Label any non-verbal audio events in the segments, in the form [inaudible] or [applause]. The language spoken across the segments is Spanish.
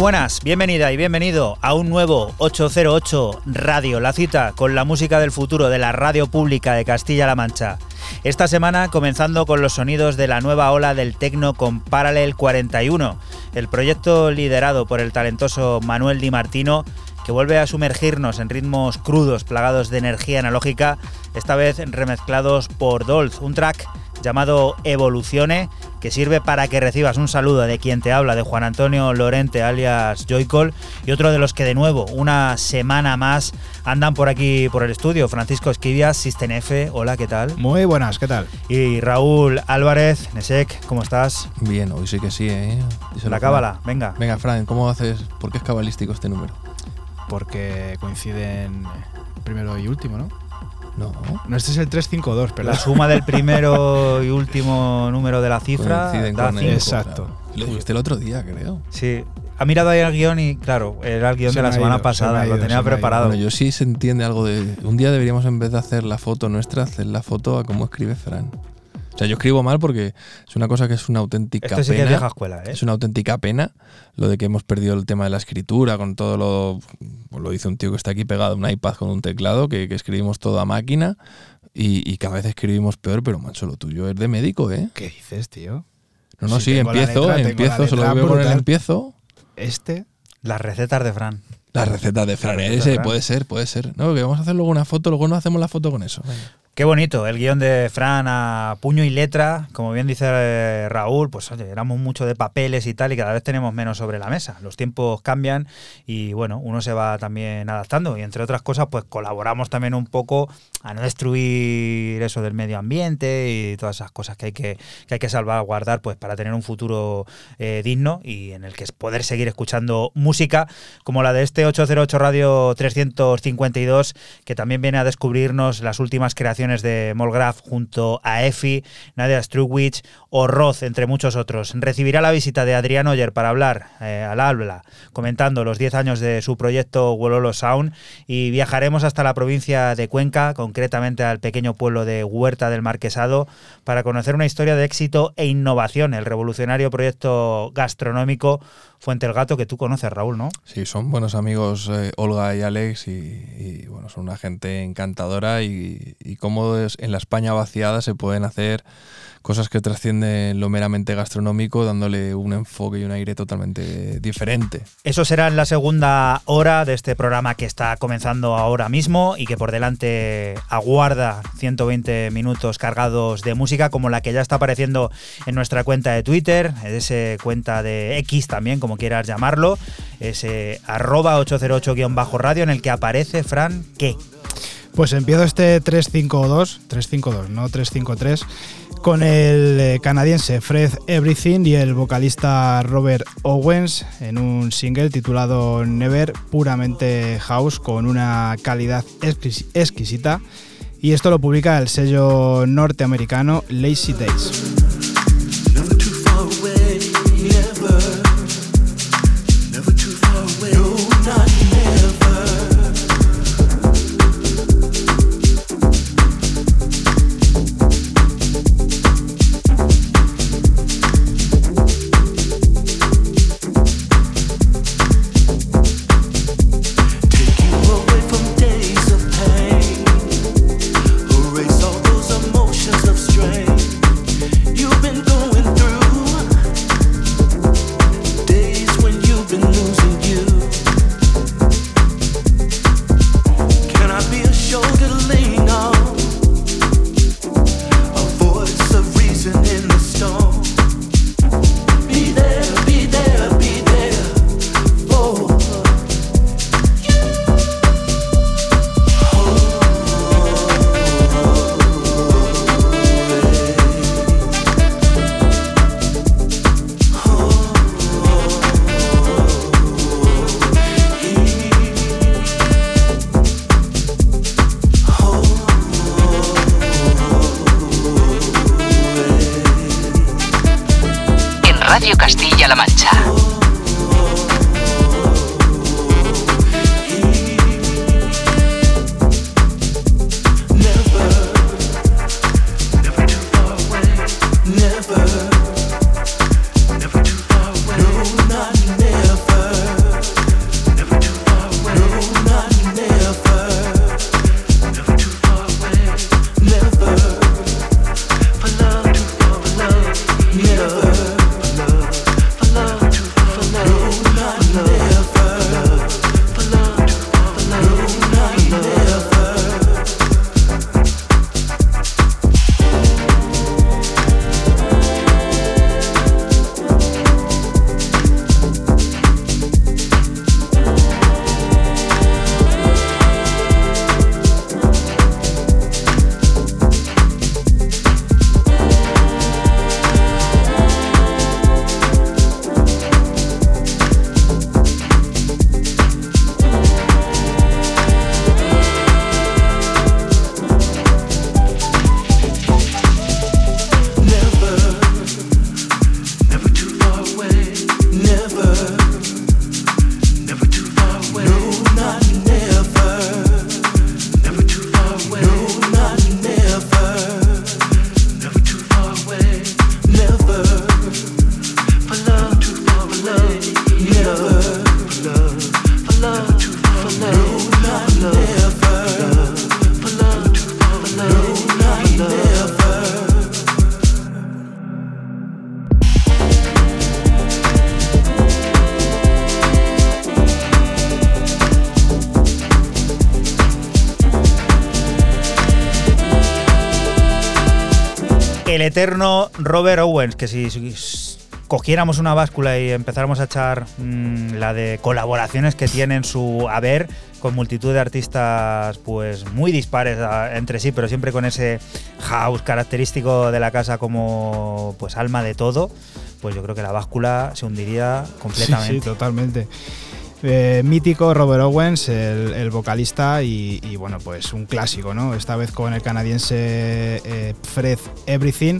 Buenas, bienvenida y bienvenido a un nuevo 808 Radio, la cita con la música del futuro de la radio pública de Castilla-La Mancha. Esta semana comenzando con los sonidos de la nueva ola del tecno con Parallel 41, el proyecto liderado por el talentoso Manuel Di Martino que vuelve a sumergirnos en ritmos crudos plagados de energía analógica, esta vez remezclados por Dolz, un track llamado Evolucione, que sirve para que recibas un saludo de quien te habla, de Juan Antonio Lorente, alias Joycol, y otro de los que de nuevo, una semana más, andan por aquí por el estudio, Francisco Esquivias, System F, hola, ¿qué tal? Muy buenas, ¿qué tal? Y Raúl Álvarez, Nesek, ¿cómo estás? Bien, hoy sí que sí, ¿eh? La cábala, venga. Venga, Fran, ¿cómo haces? ¿Por qué es cabalístico este número? Porque coinciden primero y último, ¿no? No. No, este es el 352, pero La suma del primero y último número de la cifra Coinciden da con el- cinco. Exacto. Lo dijiste el otro día, creo. Sí. Ha mirado ahí el guion y, claro, era el guion Se de la semana ido, pasada, lo tenía preparado. Bueno, yo sí se entiende algo de. Un día deberíamos, en vez de hacer la foto nuestra, hacer la foto a cómo escribe Fran. O sea, yo escribo mal porque es una cosa que es una auténtica Esto sí que pena. es vieja escuela, ¿eh? Es una auténtica pena lo de que hemos perdido el tema de la escritura con todo lo. pues lo dice un tío que está aquí pegado a un iPad con un teclado, que, que escribimos todo a máquina y, y cada vez escribimos peor, pero macho, lo tuyo es de médico, ¿eh? ¿qué dices, tío? No, no, Si sí, empiezo, letra, empiezo, se lo letra voy a poner el empiezo. Este, Las recetas de Fran. Las recetas de Fran, ese Fran. puede ser, puede ser. No, que vamos a hacer luego una foto, luego nos hacemos la foto con eso. Venga. Qué bonito, el guion de Fran a puño y letra, como bien dice eh, Raúl, pues oye, éramos mucho de papeles y tal y cada vez tenemos menos sobre la mesa. Los tiempos cambian y bueno, uno se va también adaptando y entre otras cosas pues colaboramos también un poco a no destruir eso del medio ambiente y todas esas cosas que hay que, que, hay que salvaguardar pues para tener un futuro eh, digno y en el que poder seguir escuchando música como la de este 808 Radio 352 que también viene a descubrirnos las últimas creaciones de Molgraf junto a Efi, Nadia Struwich o Roth, entre muchos otros. Recibirá la visita de Adrián Oyer para hablar eh, al habla, comentando los 10 años de su proyecto Wololo Sound y viajaremos hasta la provincia de Cuenca, concretamente al pequeño pueblo de Huerta del Marquesado, para conocer una historia de éxito e innovación, el revolucionario proyecto gastronómico Fuente el Gato que tú conoces, Raúl, ¿no? Sí, son buenos amigos eh, Olga y Alex y, bueno, son una gente encantadora y, y cómo en la España vaciada se pueden hacer cosas que trascienden lo meramente gastronómico dándole un enfoque y un aire totalmente diferente. Eso será en la segunda hora de este programa que está comenzando ahora mismo y que por delante aguarda 120 minutos cargados de música como la que ya está apareciendo en nuestra cuenta de Twitter, ese cuenta de X también, como quieras llamarlo, ese arroba 808-radio en el que aparece, Fran, ¿qué? Pues empiezo este 352, 352, no 353, con el eh, canadiense Fred Everything y el vocalista Robert Owens en un single titulado Never, puramente house, con una calidad exquis- exquisita. Y esto lo publica el sello norteamericano Lazy Days. Cogiéramos una báscula y empezáramos a echar mm, la de colaboraciones que tiene en su haber con multitud de artistas pues muy dispares a- entre sí, pero siempre con ese house característico de la casa como pues alma de todo, pues yo creo que la báscula se hundiría completamente. Sí, totalmente. Eh, mítico Robert Owens, el, vocalista, y, y, bueno, pues un clásico, ¿no? Esta vez con el canadiense eh, Fred Everything,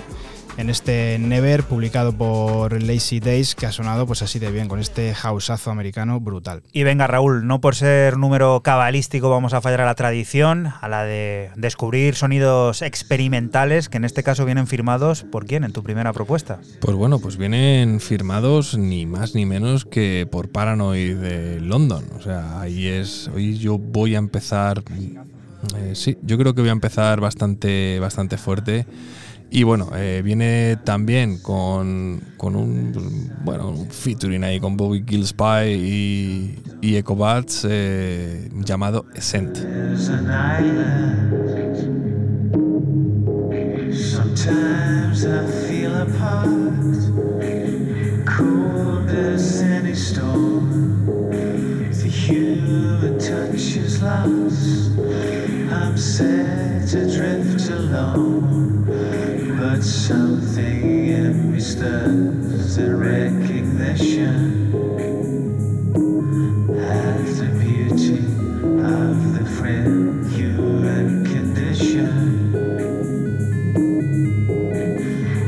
en este Never, publicado por Lazy Days, que ha sonado pues así de bien, con este houseazo americano brutal. Y venga, Raúl, no por ser número cabalístico vamos a fallar a la tradición, a la de descubrir sonidos experimentales, que en este caso vienen firmados por quién en tu primera propuesta. Pues bueno, pues vienen firmados ni más ni menos que por Paranoid de London. O sea, ahí es. Hoy yo voy a empezar. eh, sí, yo creo que voy a empezar bastante, bastante fuerte. Y bueno, eh, viene también con, con un bueno un featuring ahí con Bobby Gillespie y, y Ecobats eh, llamado Ascent. Sometimes I feel apart, cold as any storm. The human touch is lost. I'm set adrift alone, something in me stirs a recognition. At the beauty of the friend human condition.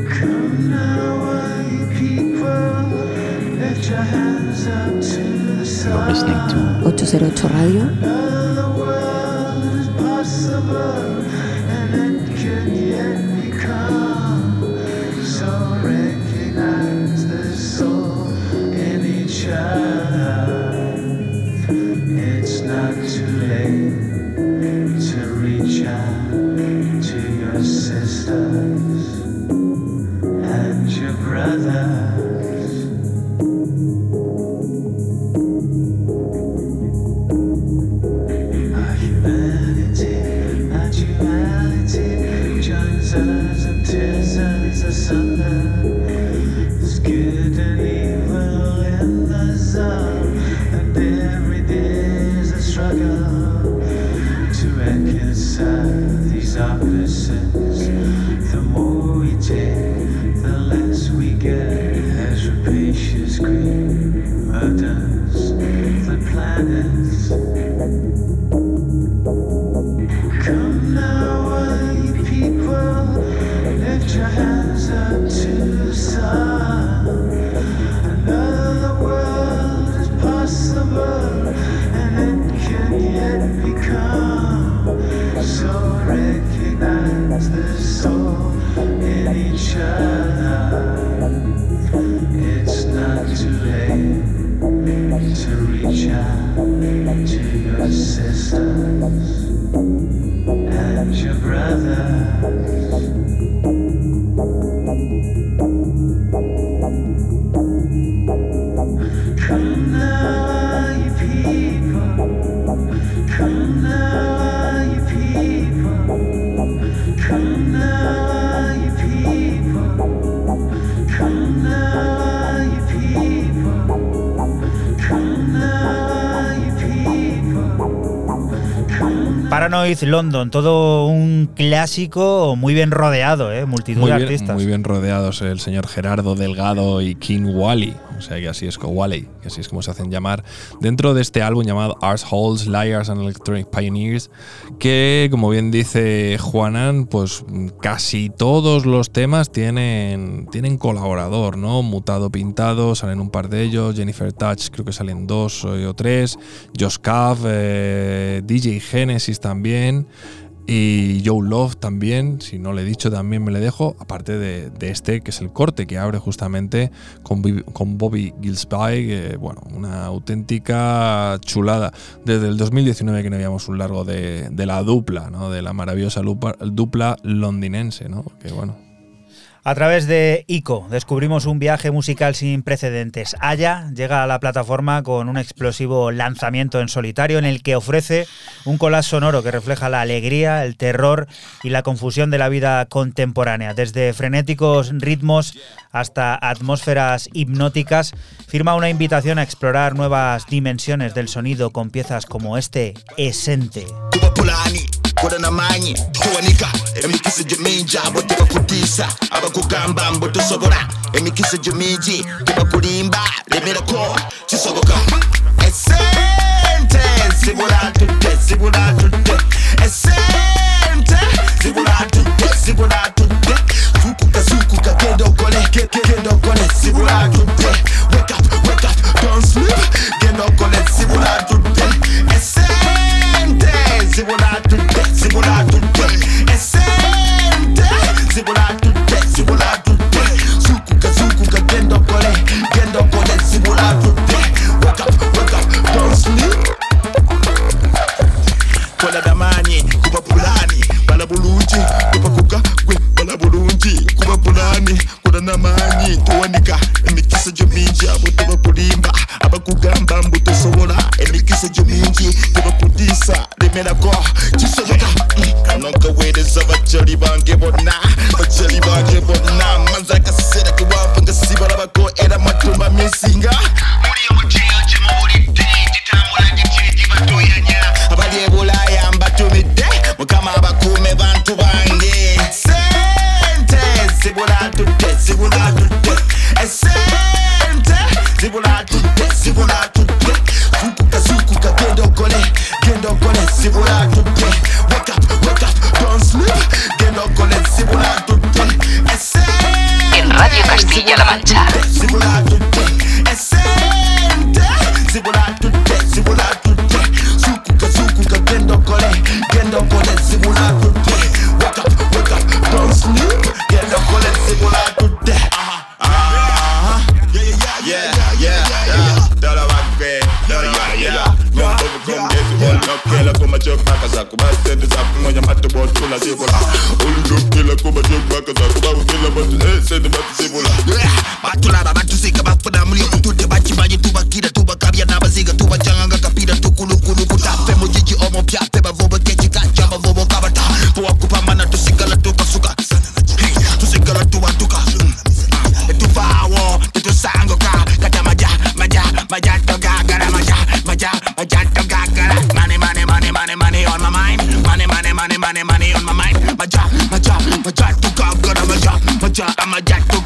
Come now, you people, lift your hands up to the You're listening to 808 Radio. Paranoid London, todo un clásico muy bien rodeado, ¿eh? multitud Muy de bien, artistas. muy bien rodeados el señor Gerardo Delgado y King Wally, sea que así es como Wally, que así es como se hacen llamar, dentro de este álbum llamado Ars Holes, Liars and Electronic Pioneers, que como bien dice Juanan, pues casi todos los temas tienen, tienen colaborador, ¿no? Mutado Pintado, salen un par de ellos, Jennifer Touch creo que salen dos o tres, Josh Cav, eh, DJ Genesis también. Y Joe Love también, si no le he dicho, también me le dejo, aparte de, este, que es el corte que abre justamente con, con Bobby Gillespie, bueno, una auténtica chulada. Desde el 2019 que no veíamos un largo de, de la dupla, ¿no? de la maravillosa dupla londinense, ¿no? que bueno, A través de ICO descubrimos un viaje musical sin precedentes. Aya llega a la plataforma con un explosivo lanzamiento en solitario en el que ofrece un collage sonoro que refleja la alegría, el terror y la confusión de la vida contemporánea. Desde frenéticos ritmos hasta atmósferas hipnóticas, firma una invitación a explorar nuevas dimensiones del sonido con piezas como este Esente. Kubapulani kodana manyi tuwanika emikisa gyemingi abo tebakutiisa abakugamba mbu tosobola emikisa gyemingi tebakulimba lemerako kisoboka esente esente zukuka zukuka wake up wake up don't sleep. Genda okole zibula tudde esente zibula tudde zibula tudde esente zibula tudde zibula tudde zukuka zukuka genda okole genda okole zibula tudde wake up wake up don't sleep. Kola damanyi kuba pulani bala bulungi kubakuka gwe kuti kuva pulani kura namanyi towanika emikiso gyo mingi abo tebakulimba abakugamba mbu tosobola emikiso gyo mingi tebakudisa lemerako kisoboka kano kaweereza bajali bange bonna bajali bange bonna. Maze akaseera kewava nga sibalabako era matumba mesinga muli omukiyo kyemuwulidde kitambula gityegibatuyanya esente zibulatudde zibulatudde zukuka zukuka genda okole genda okole zibulatudde wake up wake up don't sleep. Genda okole zibulatudde esente. En Radio Castilla-La Mancha. esente kela kuma chokbaka zako batende zako moya matobo tula zibula ulujokela kuma chokbaka zako bawukela eh, batu esende batu zibula batulaba batusika bafuna mulio kutude bachimanyi tubakira tubakabya n'abaziga tubacanganga kapira tukulukulu kutafe mu jiji omo pyape bavobo kekikaca bavobo kabata. Powakupambana tusigala tukasuka tusigala tuwatuka etuvawo eh, tetusangoka katamaja maja maja I'm a jack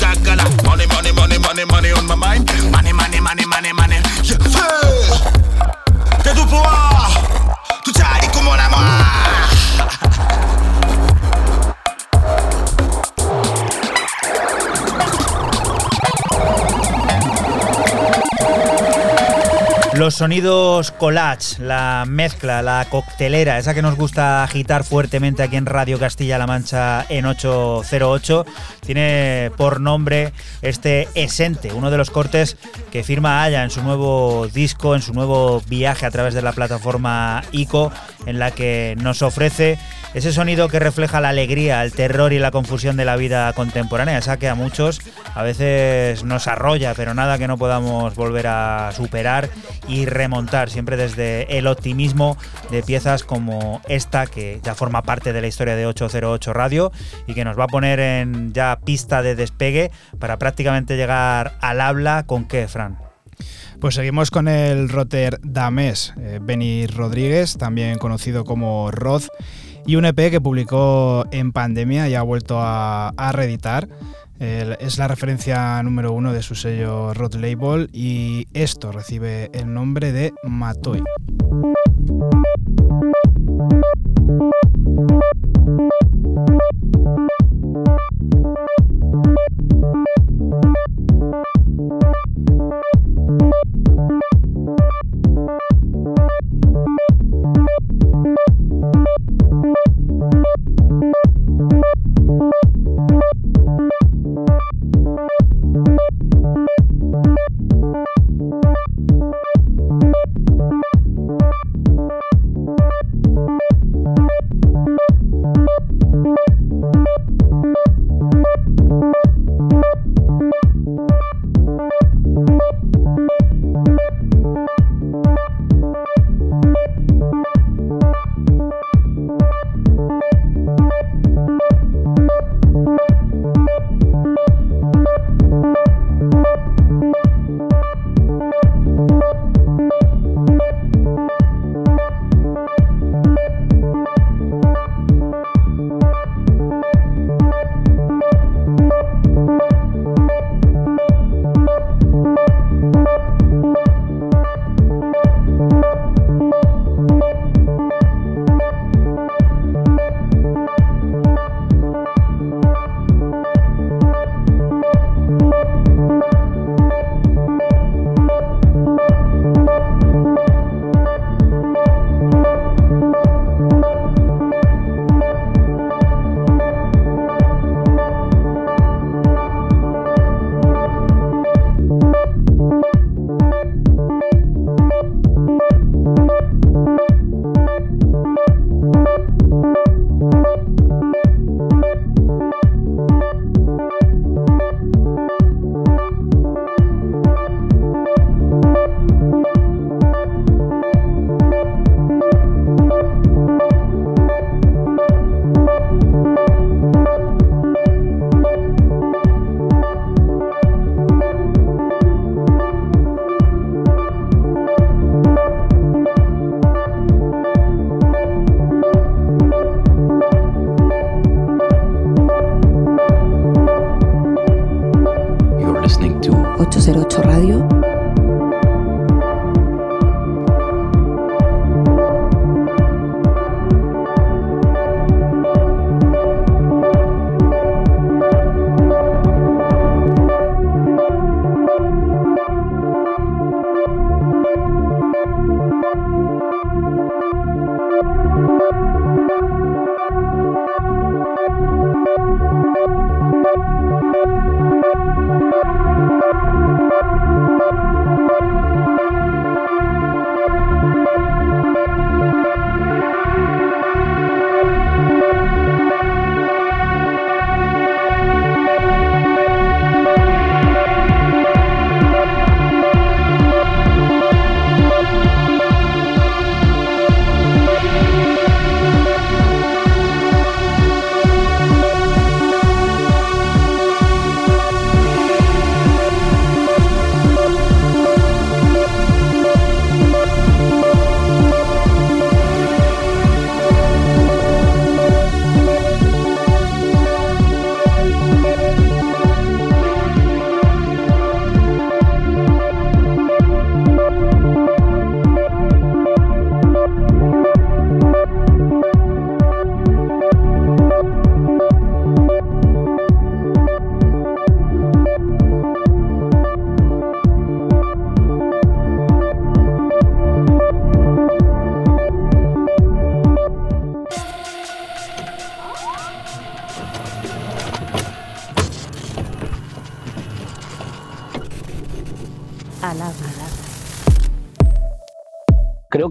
Los sonidos collage, la mezcla, la coctelera, esa que nos gusta agitar fuertemente aquí en Radio Castilla-La Mancha en 808, tiene por nombre este Esente, uno de los cortes que firma Aya en su nuevo disco, en su nuevo viaje a través de la plataforma ICO, en la que nos ofrece ese sonido que refleja la alegría, el terror y la confusión de la vida contemporánea, esa que a muchos a veces nos arrolla, pero nada que no podamos volver a superar y remontar, siempre desde el optimismo de piezas como esta, que ya forma parte de la historia de 808 Radio y que nos va a poner en ya pista de despegue para prácticamente llegar al habla. Con qué, Fran. Pues seguimos con el Rotterdamés, eh, Benny Rodríguez, también conocido como Rod, y un EP que publicó en pandemia y ha vuelto a, reeditar. Es la referencia número uno de su sello Rot Label y esto recibe el nombre de Matoi. Thank you. 808 Radio.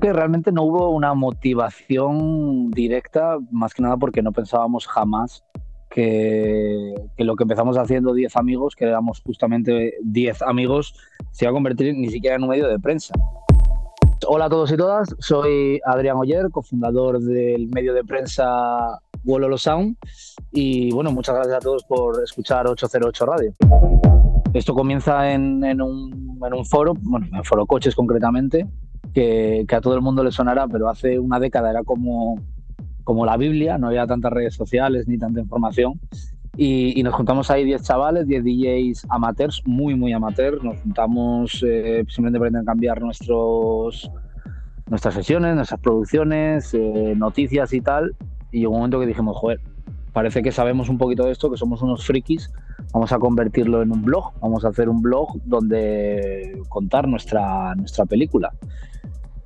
Que realmente no hubo una motivación directa, más que nada porque no pensábamos jamás que, que lo que empezamos haciendo 10 amigos, que éramos justamente 10 amigos, se iba a convertir ni siquiera en un medio de prensa. Hola a todos y todas, soy Adrián Oyer, cofundador del medio de prensa Wololo Sound y bueno, muchas gracias a todos por escuchar 808 Radio. Esto comienza en, en un, en un foro, bueno, en Foro Coches concretamente, que, que a todo el mundo le sonará, pero hace una década era como, como la Biblia, no había tantas redes sociales ni tanta información. Y, y nos juntamos ahí 10 chavales, 10 DJs amateurs, muy, muy amateurs. Nos juntamos eh, simplemente para intercambiar nuestros, nuestras sesiones, nuestras producciones, eh, noticias y tal. Y llegó un momento que dijimos, joder, parece que sabemos un poquito de esto, que somos unos frikis, vamos a convertirlo en un blog, vamos a hacer un blog donde contar nuestra, nuestra película.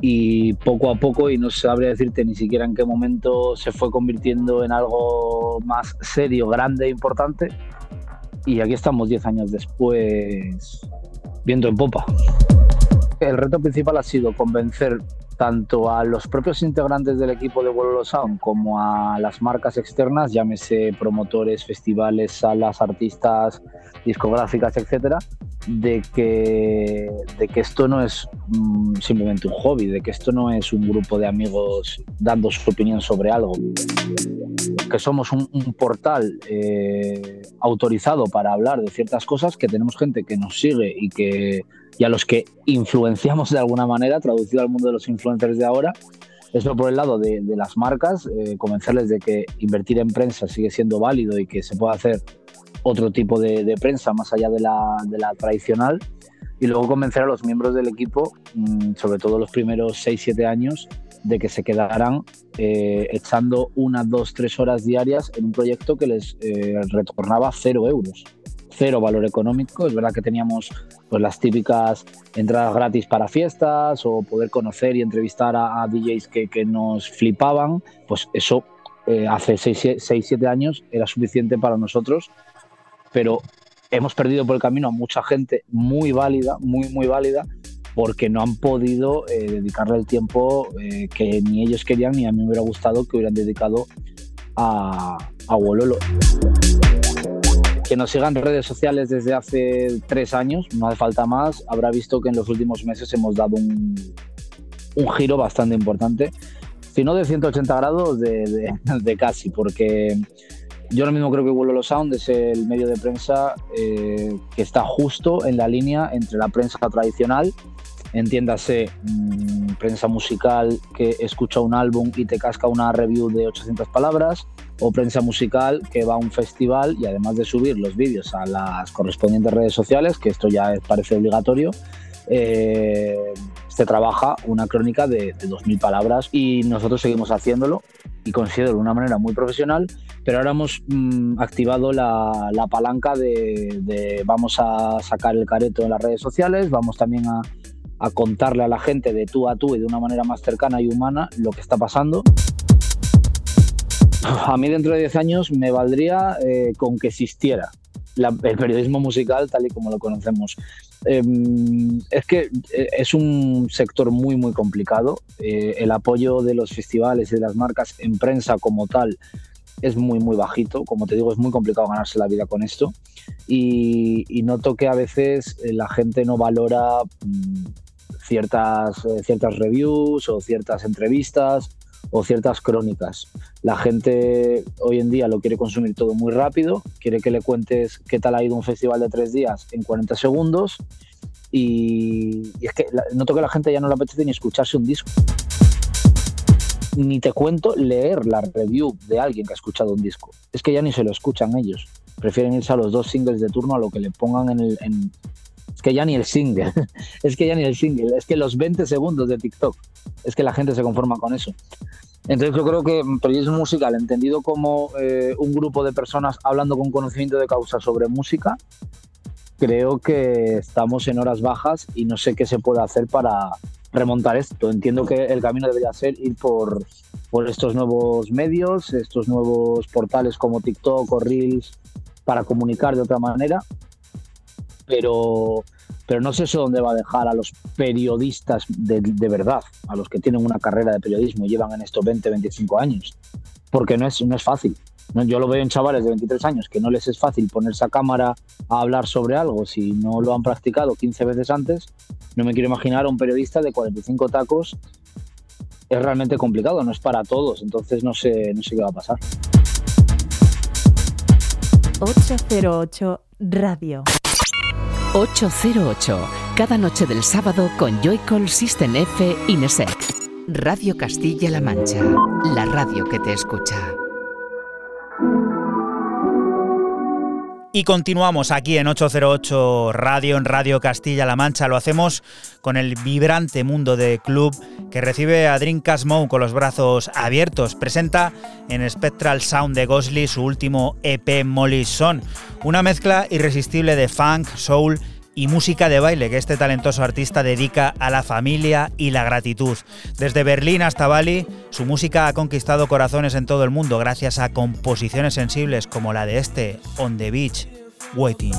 Y poco a poco, y no sabría decirte ni siquiera en qué momento se fue convirtiendo en algo más serio, grande e importante. Y aquí estamos 10 años después, viendo en popa. El reto principal ha sido convencer tanto a los propios integrantes del equipo de Wololo Sound como a las marcas externas, llámese promotores, festivales, salas, artistas, discográficas, etcétera, de que, esto no es mm, simplemente un hobby, de que esto no es un grupo de amigos dando su opinión sobre algo, que somos un, un portal eh, autorizado para hablar de ciertas cosas, que tenemos gente que nos sigue y, que, y a los que influenciamos de alguna manera, traducido al mundo de los influencers de ahora. Eso por el lado de, de las marcas, eh, convencerles de que invertir en prensa sigue siendo válido y que se puede hacer otro tipo de, de prensa más allá de la, de la, tradicional. Y luego convencer a los miembros del equipo, mmm, sobre todo los primeros 6-7 años, de que se quedaran eh, echando unas, dos, tres horas diarias en un proyecto que les eh, retornaba cero euros, cero valor económico. Es verdad que teníamos pues, las típicas entradas gratis para fiestas o poder conocer y entrevistar a, a DJs que, que, nos flipaban, pues eso eh, hace 6-7 años era suficiente para nosotros, pero hemos perdido por el camino a mucha gente muy válida, muy, muy válida, porque no han podido eh, dedicarle el tiempo eh, que ni ellos querían ni a mí me hubiera gustado que hubieran dedicado a, a Wololo. Que nos sigan en redes sociales desde hace tres años, no hace falta más, habrá visto que en los últimos meses hemos dado un, un giro bastante importante, si no de 180 grados, de, de, [laughs] de casi, porque yo ahora mismo creo que Wololo Sound es el medio de prensa eh, que está justo en la línea entre la prensa tradicional, entiéndase mmm, prensa musical que escucha un álbum y te casca una review de 800 palabras, o prensa musical que va a un festival y además de subir los vídeos a las correspondientes redes sociales, que esto ya parece obligatorio, eh, se trabaja una crónica de, de 2.000 palabras y nosotros seguimos haciéndolo y considero de una manera muy profesional, pero ahora hemos mm, activado la, la palanca de, de vamos a sacar el careto en las redes sociales, vamos también a, a contarle a la gente de tú a tú y de una manera más cercana y humana lo que está pasando. A mí dentro de 10 años me valdría eh, con que existiera el periodismo musical tal y como lo conocemos. Eh, es que eh, es un sector muy, muy complicado. Eh, el apoyo de los festivales y de las marcas en prensa como tal es muy, muy bajito. Como te digo, es muy complicado ganarse la vida con esto. Y, y noto que a veces la gente no valora mm, ciertas, ciertas reviews o ciertas entrevistas o ciertas crónicas. La gente hoy en día lo quiere consumir todo muy rápido, quiere que le cuentes qué tal ha ido un festival de tres días en 40 segundos y, y es que noto que a la gente ya no le apetece ni escucharse un disco. Ni te cuento leer la review de alguien que ha escuchado un disco. Es que ya ni se lo escuchan ellos. Prefieren irse a los dos singles de turno a lo que le pongan en el... en- Es que ya ni el single. [laughs] es que ya ni el single. Es que los 20 segundos de TikTok. Es que la gente se conforma con eso. Entonces yo creo que periodismo musical, entendido como eh, un grupo de personas hablando con conocimiento de causa sobre música, creo que estamos en horas bajas y no sé qué se puede hacer para remontar esto. Entiendo que el camino debería ser ir por, por estos nuevos medios, estos nuevos portales como TikTok o Reels para comunicar de otra manera, pero, pero no sé eso dónde va a dejar a los periodistas de, verdad, a los que tienen una carrera de periodismo y llevan en esto 20, 25 años, porque no es, no es fácil. Yo lo veo en chavales de 23 años que no les es fácil ponerse a cámara a hablar sobre algo si no lo han practicado 15 veces antes. No me quiero imaginar a un periodista de 45 tacos. Es realmente complicado, no es para todos, entonces no sé, no sé qué va a pasar. 808 Radio. 808, cada noche del sábado con Joycall System F Inesec. Radio Castilla-La Mancha, la radio que te escucha. Y continuamos aquí en 808 Radio, en Radio Castilla-La Mancha. Lo hacemos con el vibrante mundo de club que recibe a Dreamcast Moe con los brazos abiertos. Presenta en Spectral Sound de Ghostly su último EP Molly Son, una mezcla irresistible de funk, soul y música de baile que este talentoso artista dedica a la familia y la gratitud. Desde Berlín hasta Bali, su música ha conquistado corazones en todo el mundo gracias a composiciones sensibles como la de este On the Beach, Waiting.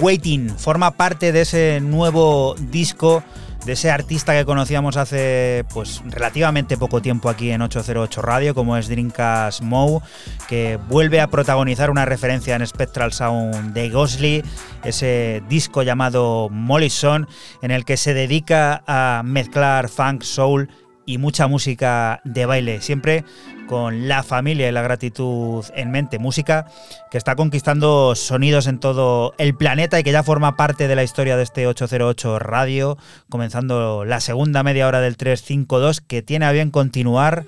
Waiting, forma parte de ese nuevo disco de ese artista que conocíamos hace pues relativamente poco tiempo aquí en 808 Radio, como es Drinkas Moe, que vuelve a protagonizar una referencia en Spectral Sound de Ghostly, ese disco llamado Mollison, en el que se dedica a mezclar funk, soul y mucha música de baile, siempre con la familia y la gratitud en mente. Música que está conquistando sonidos en todo el planeta y que ya forma parte de la historia de este 808 Radio, comenzando la segunda media hora del 352, que tiene a bien continuar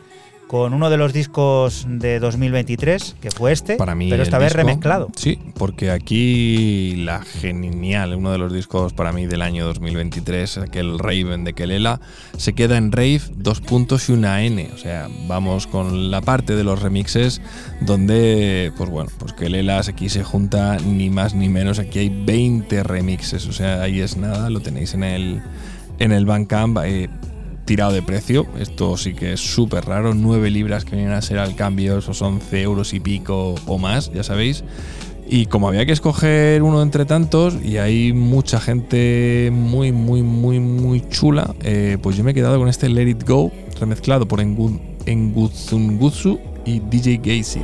con uno de los discos de 2023, que fue este, Para mí pero esta vez disco- remezclado. Sí, porque aquí la genial, uno de los discos para mí del año 2023, aquel Raven de Kelela, se queda en Rave, dos puntos y una N. O sea, vamos con la parte de los remixes donde, pues bueno, pues Kelela aquí se junta ni más ni menos. Aquí hay 20 remixes, o sea, ahí es nada, lo tenéis en el, en el Bandcamp. eh, tirado de precio. Esto sí que es súper raro. 9 libras que vienen a ser al cambio, esos 11 euros y pico o más, ya sabéis. Y como había que escoger uno entre tantos, y hay mucha gente muy, muy, muy, muy chula, eh, pues yo me he quedado con este Let It Go, remezclado por Engu- Enguzungutsu y DJ Gacy.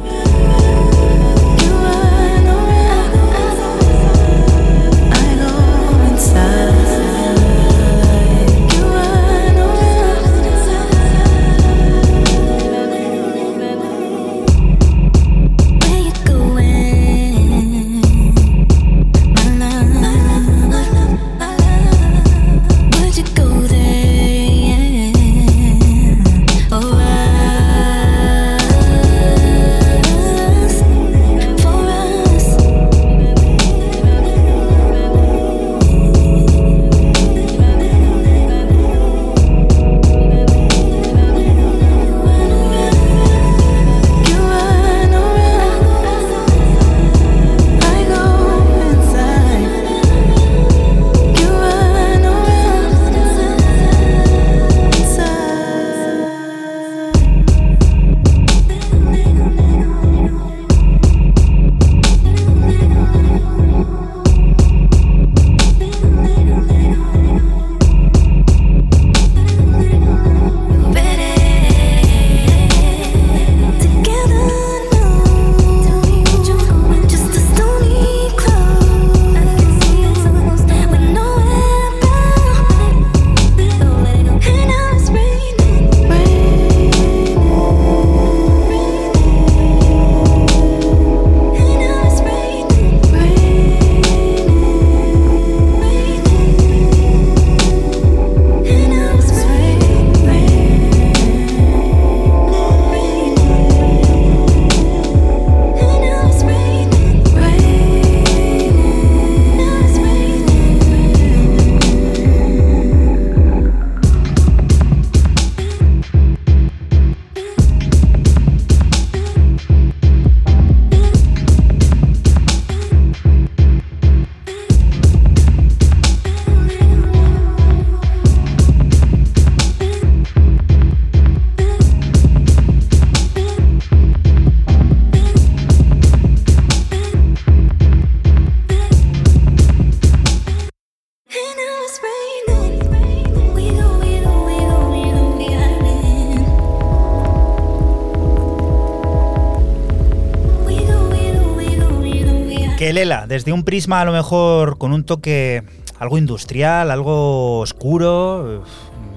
Desde un prisma a lo mejor con un toque algo industrial, algo oscuro.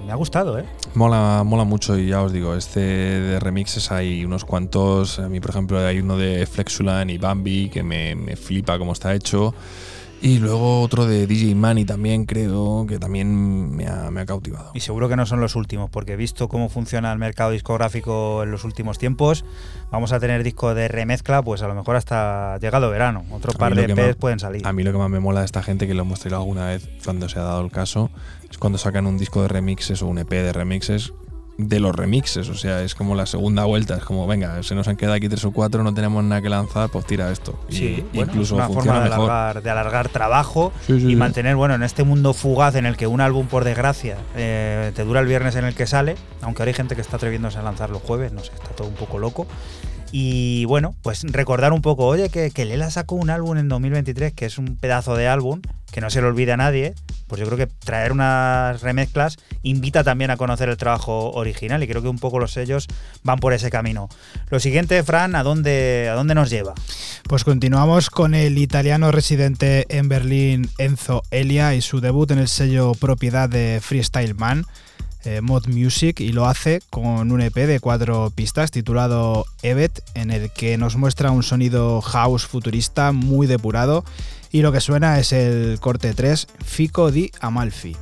Me ha gustado, ¿eh? Mola, mola mucho y ya os digo, este de remixes hay unos cuantos. A mí, por ejemplo, hay uno de Flexulan y Bambi que me, me flipa cómo está hecho. Y luego otro de DJ Money también, creo, que también me ha, me ha cautivado. Y seguro que no son los últimos, porque visto cómo funciona el mercado discográfico en los últimos tiempos, vamos a tener disco de remezcla, pues a lo mejor hasta llegado verano. Otro A par de EPs pueden salir. A mí lo que más me mola de esta gente, que lo hemos traído alguna vez cuando se ha dado el caso, es cuando sacan un disco de remixes o un EP de remixes de los remixes. O sea, es como la segunda vuelta. Es como, venga, se nos han quedado aquí tres o cuatro, no tenemos nada que lanzar, pues tira esto. Y Sí, bueno, incluso es una funciona forma de mejor. alargar, de alargar trabajo Sí, sí, y mantener, bueno, en este mundo fugaz en el que un álbum, por desgracia, eh, te dura el viernes en el que sale, aunque ahora hay gente que está atreviéndose a lanzar los jueves, no sé, está todo un poco loco. Y bueno, pues recordar un poco, oye, que, que Lela sacó un álbum en 2023 que es un pedazo de álbum, que no se le olvide a nadie, pues yo creo que traer unas remezclas invita también a conocer el trabajo original y creo que un poco los sellos van por ese camino. Lo siguiente, Fran, ¿a dónde, a dónde nos lleva? Pues continuamos con el italiano residente en Berlín Enzo Elia y su debut en el sello propiedad de Freestyle Man. Eh, Mod Music y lo hace con un EP de cuatro pistas titulado Evet en el que nos muestra un sonido house futurista muy depurado y lo que suena es el corte 3 Fico di Amalfi.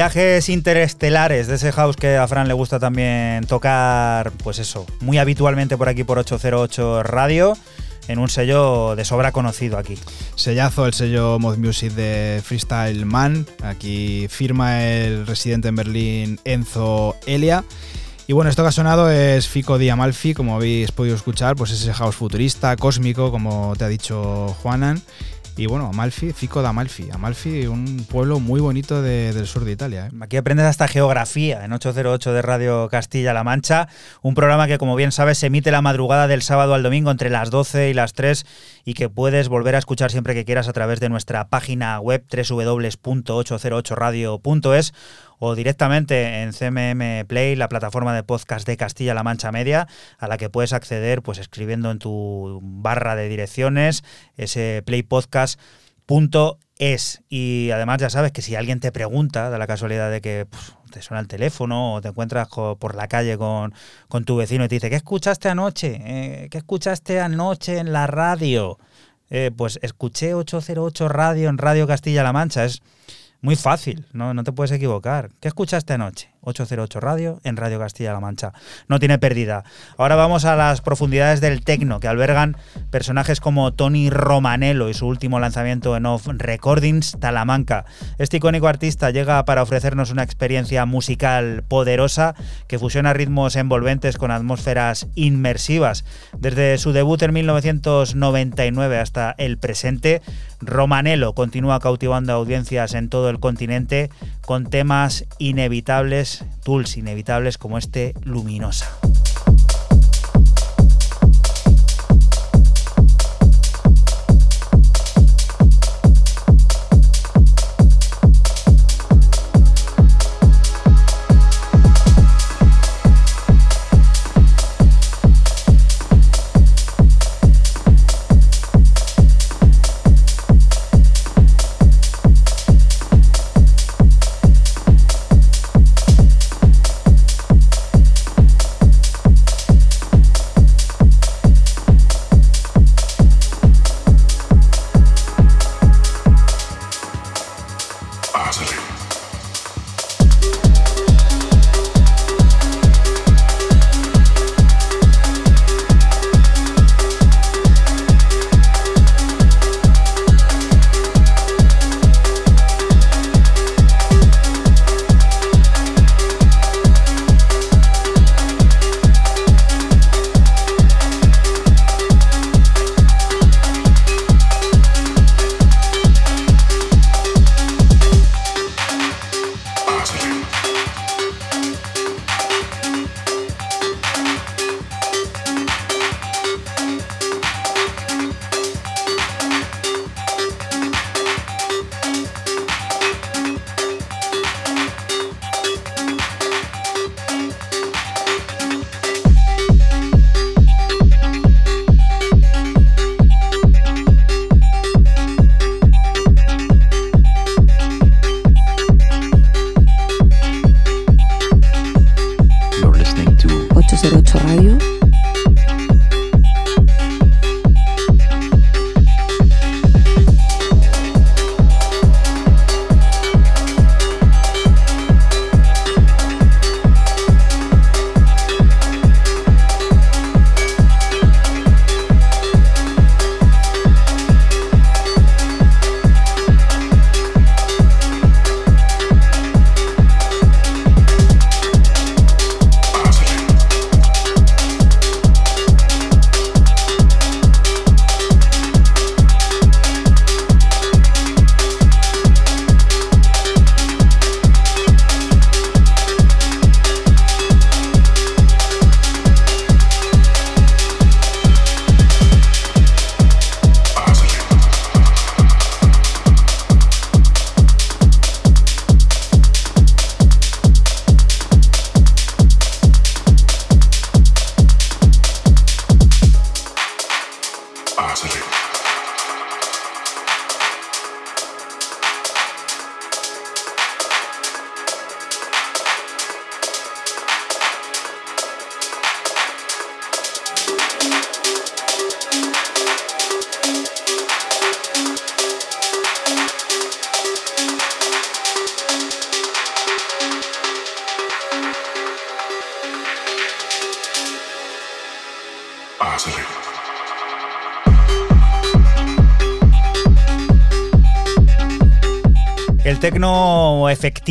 Viajes interestelares de ese house que a Fran le gusta también tocar, pues eso, muy habitualmente por aquí por 808 Radio, en un sello de sobra conocido aquí. Sellazo el sello Mod Music de Freestyle Man. Aquí firma el residente en Berlín Enzo Elia. Y bueno, esto que ha sonado es Fico di Amalfi, como habéis podido escuchar, pues ese house futurista, cósmico, como te ha dicho Juanan. Y bueno, Amalfi, Fico de Amalfi. Amalfi, un pueblo muy bonito de- del sur de Italia. ¿eh? Aquí aprendes hasta geografía en 808 de Radio Castilla-La Mancha, un programa que como bien sabes se emite la madrugada del sábado al domingo entre las 12 y las 3 y que puedes volver a escuchar siempre que quieras a través de nuestra página web www.808radio.es o directamente en CMM Play, la plataforma de podcast de Castilla-La Mancha Media, a la que puedes acceder pues escribiendo en tu barra de direcciones ese playpodcast.es. Y además ya sabes que si alguien te pregunta, da la casualidad de que te suena el teléfono o te encuentras por la calle con, con tu vecino y te dice, ¿qué escuchaste anoche? Eh, ¿Qué escuchaste anoche en la radio? eh, pues escuché 808 Radio en Radio Castilla-La Mancha. Es muy fácil, ¿no? no te puedes equivocar. ¿Qué escuchaste anoche? 808 Radio en Radio Castilla-La Mancha. No tiene pérdida. Ahora vamos a las profundidades del tecno, que albergan personajes como Tony Romanello y su último lanzamiento en Off Recordings, Talamanca. Este icónico artista llega para ofrecernos una experiencia musical poderosa que fusiona ritmos envolventes con atmósferas inmersivas. Desde su debut en 1999 hasta el presente, Romanello continúa cautivando audiencias en todo el continente con temas inevitables, tools inevitables como este Luminosa.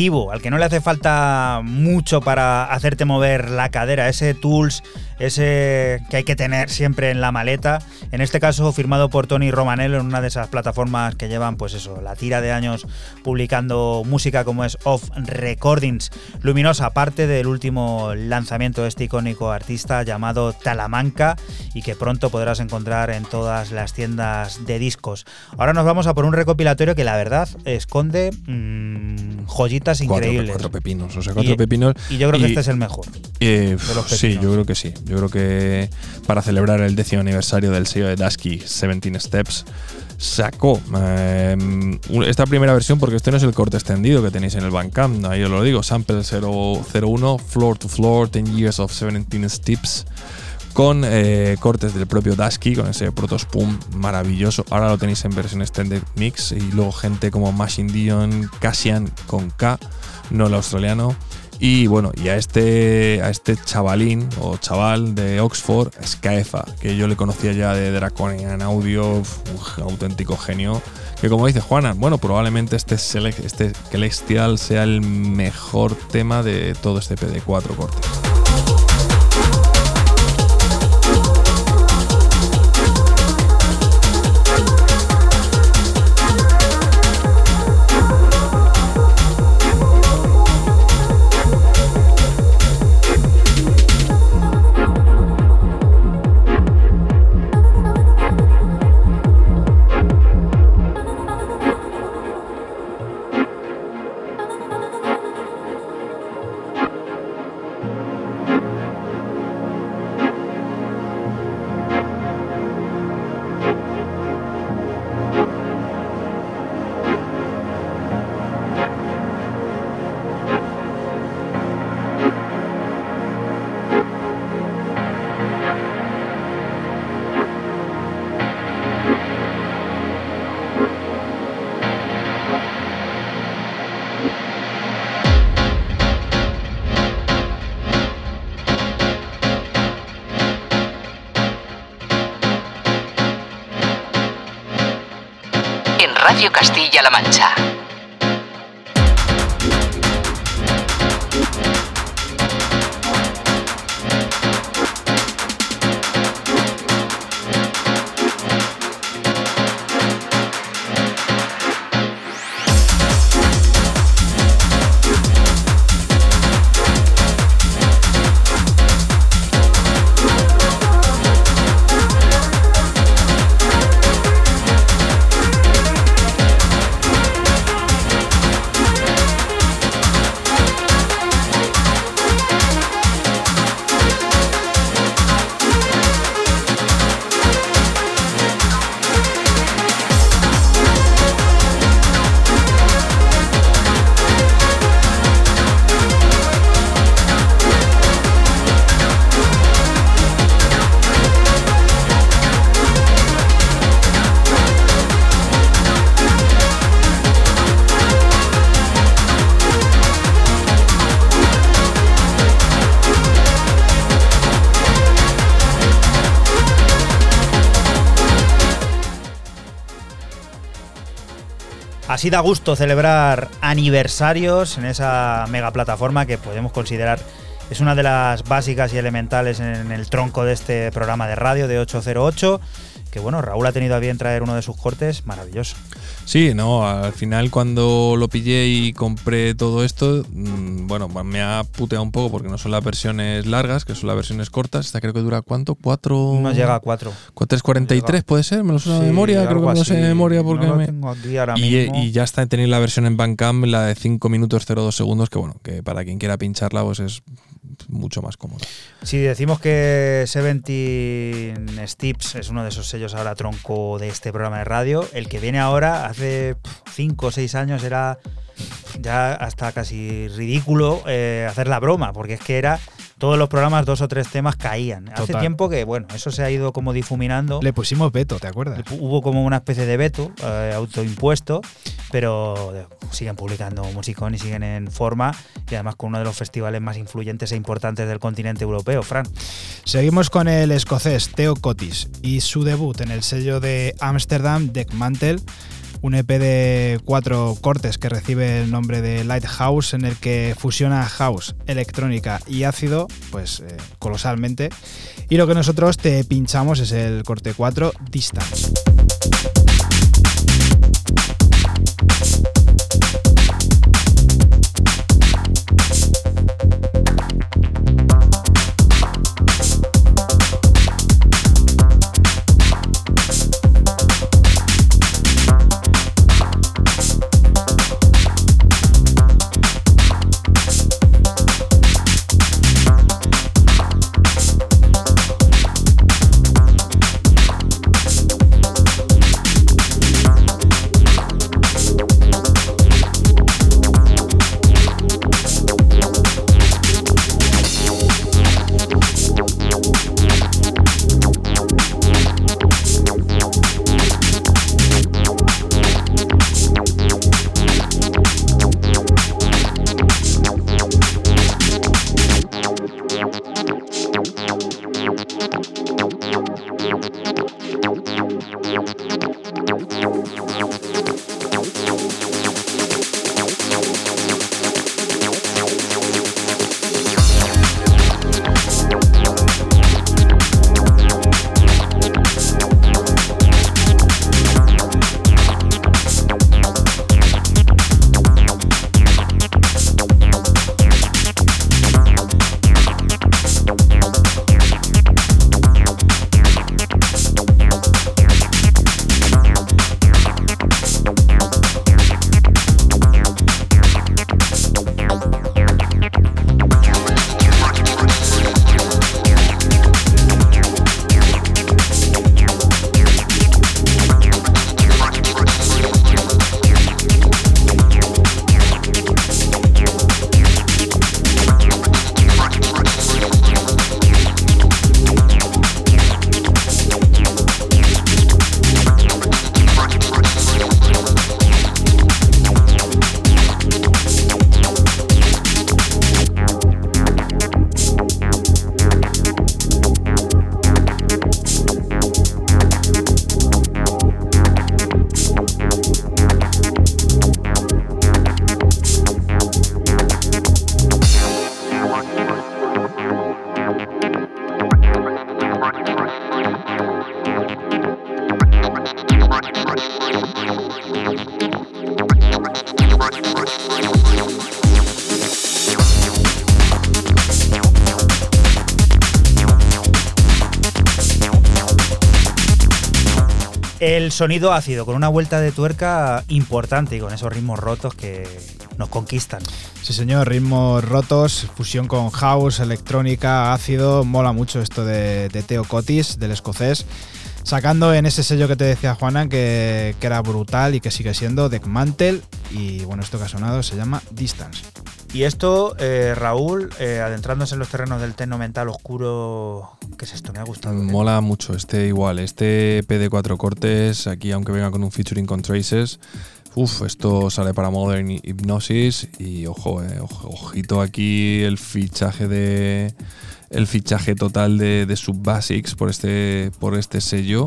Al que no le hace falta mucho para hacerte mover la cadera, ese tools, ese que hay que tener siempre en la maleta. En este caso, firmado por Tony Romanello en una de esas plataformas que llevan, pues eso, la tira de años publicando música como es Off Recordings. Luminosa, parte del último lanzamiento de este icónico artista llamado Talamanca y que pronto podrás encontrar en todas las tiendas de discos. Ahora nos vamos a por un recopilatorio que la verdad esconde mm, joyitas Cuatro, increíbles. cuatro pepinos, o sea, cuatro Y- pepinos. Y yo creo que y- este es el mejor. Eh, de los sí, yo creo que sí. Yo creo que para celebrar el décimo aniversario del sello de Dasky, 17 Steps, sacó eh, un- esta primera versión, porque este no es el corte extendido que tenéis en el Bandcamp, ahí os lo digo, Sample 001, Floor to Floor, 10 Years of 17 Steps, con eh, cortes del propio Dusky, con ese Protospoon maravilloso. Ahora lo tenéis en versión Extended Mix y luego gente como Machine Dion, Cassian con K, no el australiano. Y bueno, y a este, a este chavalín o chaval de Oxford, Skaefa, que yo le conocía ya de Draconian Audio, un auténtico genio. Que como dice Juana, bueno, probablemente este, este Celestial sea el mejor tema de todo este PD4 cortes. Así da gusto celebrar aniversarios en esa mega plataforma que podemos considerar es una de las básicas y elementales en el tronco de este programa de radio de 808. Que bueno, Raúl ha tenido a bien traer uno de sus cortes, maravilloso. Sí, no, al final cuando lo pillé y compré todo esto, bueno, me ha puteado un poco porque no son las versiones largas, que son las versiones cortas. Esta creo que dura cuánto? ¿Cuatro? No llega a cuatro. 3.43 puede ser, me lo suena de memoria, creo que me lo sé de memoria porque No lo me- tengo aquí ahora y, mismo. y ya está tenéis la versión en Bandcamp, la de 5 minutos 02 segundos, que bueno, que para quien quiera pincharla pues es mucho más cómodo. Si decimos que Seventeen Steps es uno de esos sellos ahora tronco de este programa de radio, el que viene ahora, hace 5 o 6 años era ya hasta casi ridículo eh, hacer la broma, porque es que era todos los programas, dos o tres temas caían. Hace tiempo que, bueno, eso se ha ido como difuminando. Le pusimos veto, ¿te acuerdas? Hubo como una especie de veto eh, autoimpuesto, pero eh, siguen publicando musicón y siguen en forma y además con uno de los festivales más influyentes e importantes del continente europeo, Fran. Seguimos con el escocés Theo Cotis y su debut en el sello de Amsterdam, Deckmantel, un EP de cuatro cortes que recibe el nombre de Lighthouse, en el que fusiona house, electrónica y ácido, pues eh, colosalmente. Y lo que nosotros te pinchamos es el corte 4, Distance. Sonido ácido, con una vuelta de tuerca importante y con esos ritmos rotos que nos conquistan. Sí, señor, ritmos rotos, fusión con house, electrónica, ácido. Mola mucho esto de, de Theo Cotis, del escocés. Sacando en ese sello que te decía Juana, que, que era brutal y que sigue siendo Deckmantel. Y bueno, esto que ha sonado se llama Distance. Y esto, eh, Raúl, eh, adentrándose en los terrenos del techno mental oscuro, ¿qué es esto? Me ha gustado. ¿eh? Mola mucho este igual, este EP de cuatro cortes, aquí aunque venga con un featuring con Traces, Uf, esto sale para Modern Hypnosis y ojo, eh, ojo, ojito aquí el fichaje de el fichaje total de, de Subbasics por este por este sello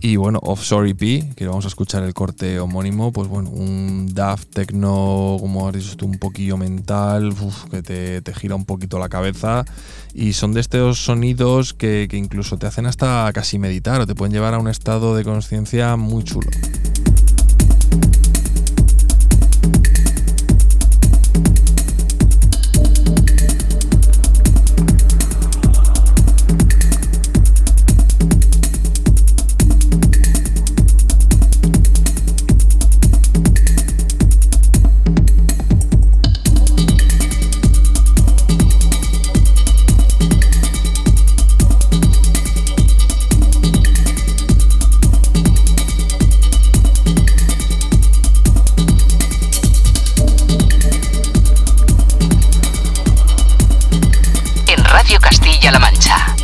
y bueno, Offshore EP, que vamos a escuchar el corte homónimo, pues bueno, un daft techno, como has dicho tú, un poquillo mental, que te, te, gira un poquito la cabeza. Y son de estos sonidos que, que incluso te hacen hasta casi meditar o te pueden llevar a un estado de conciencia muy chulo. Castilla-La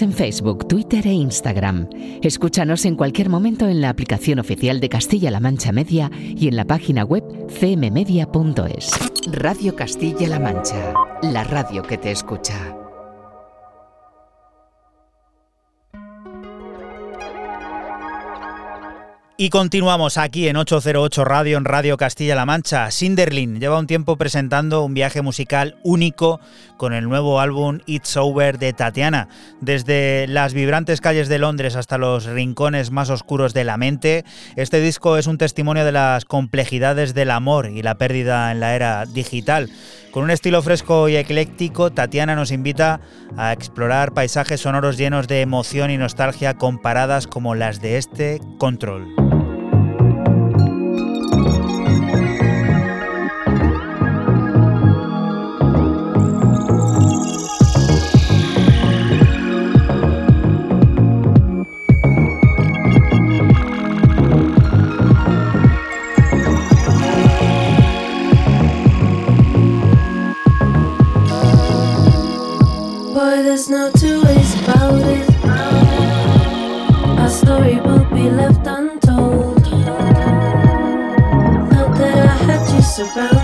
En Facebook, Twitter e Instagram. Escúchanos en cualquier momento en la aplicación oficial de Castilla-La Mancha Media y en la página web cmmedia.es. Radio Castilla-La Mancha, la radio que te escucha. Y continuamos aquí en 808 Radio, en Radio Castilla-La Mancha. Sinderlin lleva un tiempo presentando un viaje musical único con el nuevo álbum It's Over de Tatiana. Desde las vibrantes calles de Londres hasta los rincones más oscuros de la mente, este disco es un testimonio de las complejidades del amor y la pérdida en la era digital. Con un estilo fresco y ecléctico, Tatiana nos invita a explorar paisajes sonoros llenos de emoción y nostalgia comparadas como las de este Control. no two ways about it. Our story will be left untold. Felt that I had you surrounded.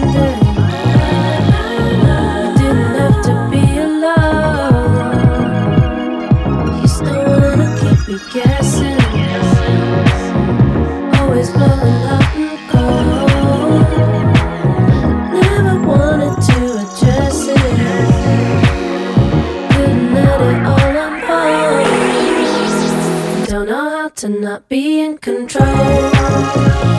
Not be in control.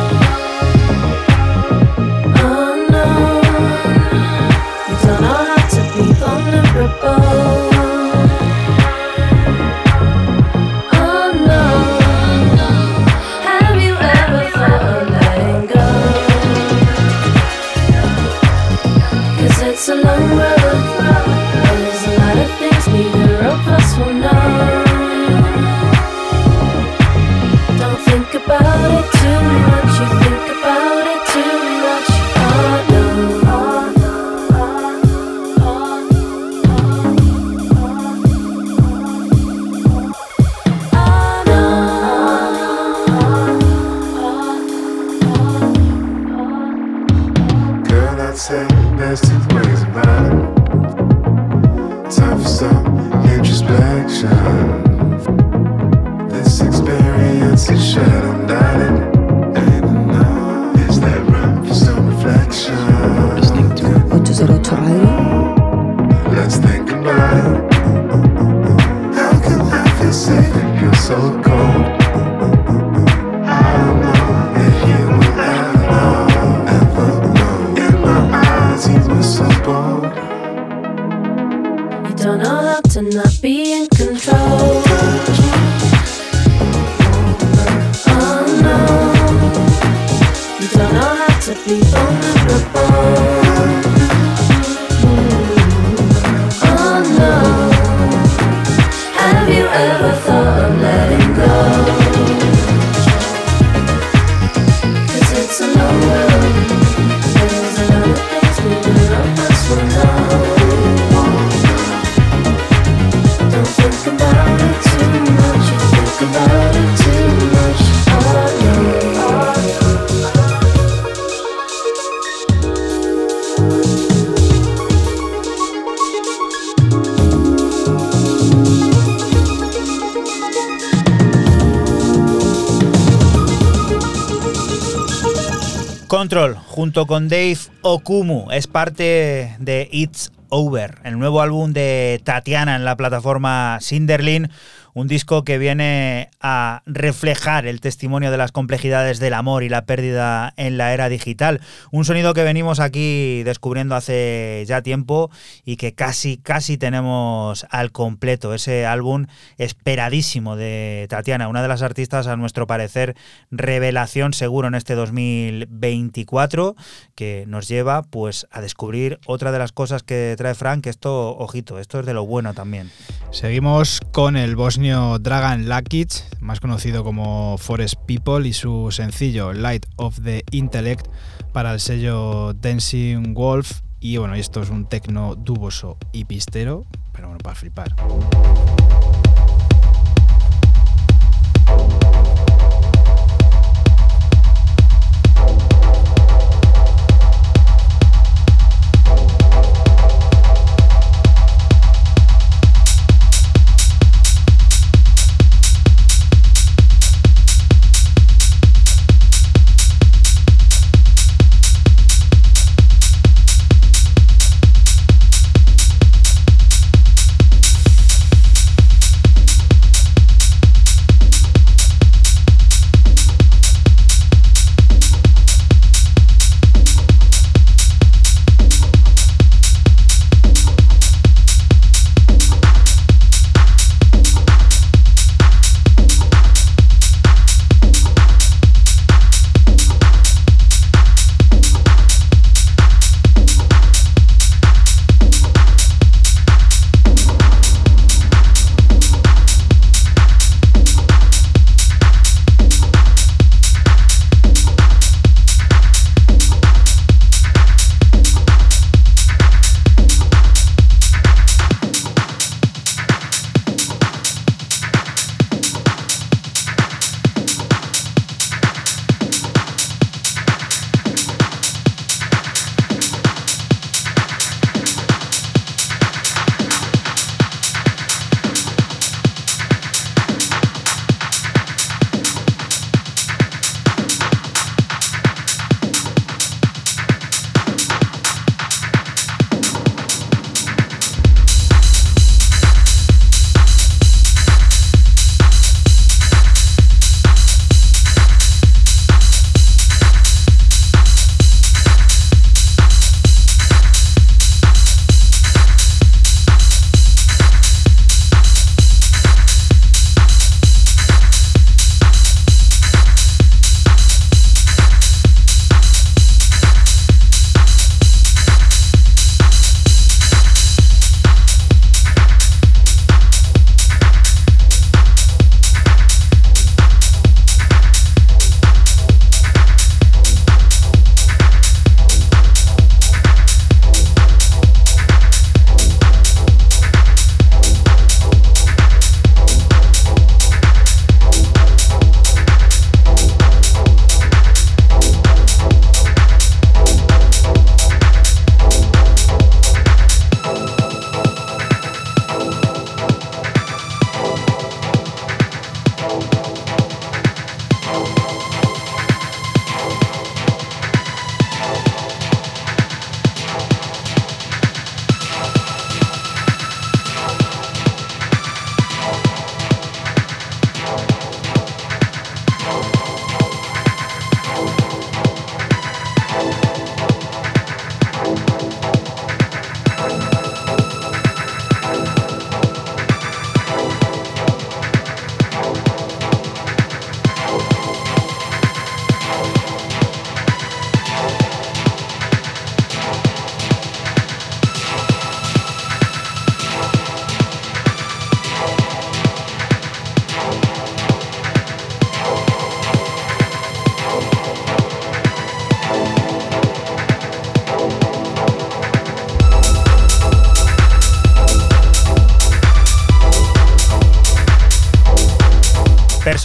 Control, junto con Dave Okumu, es parte de It's Over, el nuevo álbum de Tatiana en la plataforma Sinderlin, un disco que viene a reflejar el testimonio de las complejidades del amor y la pérdida en la era digital. Un sonido que venimos aquí descubriendo hace ya tiempo y que casi, casi tenemos al completo. Ese álbum esperadísimo de Tatiana, una de las artistas, a nuestro parecer, revelación seguro en este 2024, que nos lleva pues a descubrir otra de las cosas que trae Frank, esto, ojito, esto es de lo bueno también. Seguimos con el bosnio Dragan Lakic, más conocido como Forest People, y su sencillo Light of the Intellect para el sello Dancing Wolf. Y bueno, esto es un tecno duboso y pistero, pero bueno, para flipar.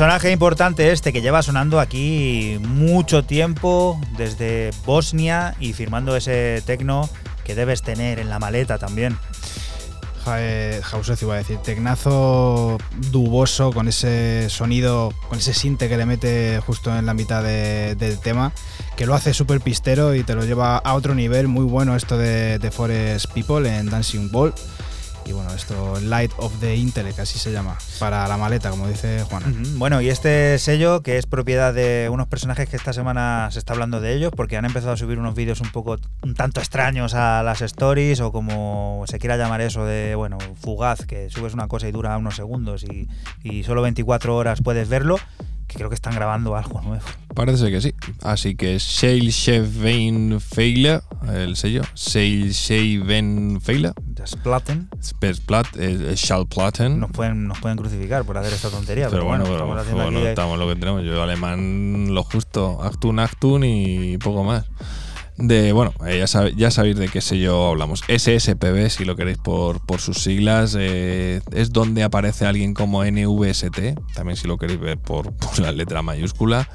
Personaje importante este que lleva sonando aquí mucho tiempo, desde Bosnia y firmando ese tecno que debes tener en la maleta también. Ja- eh, iba a decir, tecnazo duboso con ese sonido, con ese sinte que le mete justo en la mitad de- del tema, que lo hace súper pistero y te lo lleva a otro nivel muy bueno esto de, de Forest People en Dancing Ball. Esto Light of the Intellect, así se llama, para la maleta, como dice Juana. Bueno, y este sello que es propiedad de unos personajes que esta semana se está hablando de ellos porque han empezado a subir unos vídeos un poco un tanto extraños a las stories o como se quiera llamar eso de, bueno, fugaz, que subes una cosa y dura unos segundos y, solo 24 horas puedes verlo, creo que están grabando algo nuevo. Parece que sí. Así que Shale Shevain Feila, el sello. Shale Shevain Feila. Desplaten. Spesplat, eh. Nos pueden, nos pueden crucificar por hacer esta tontería, pero, Pero bueno, bueno, pero estamos bueno, estamos lo que tenemos. Yo alemán lo justo, Actun Actun y poco más. De, bueno, eh, ya, sabéis de qué sello hablamos. SSPB, si lo queréis por, por sus siglas, eh, es donde aparece alguien como NVST, también si lo queréis ver por [laughs] la letra mayúscula.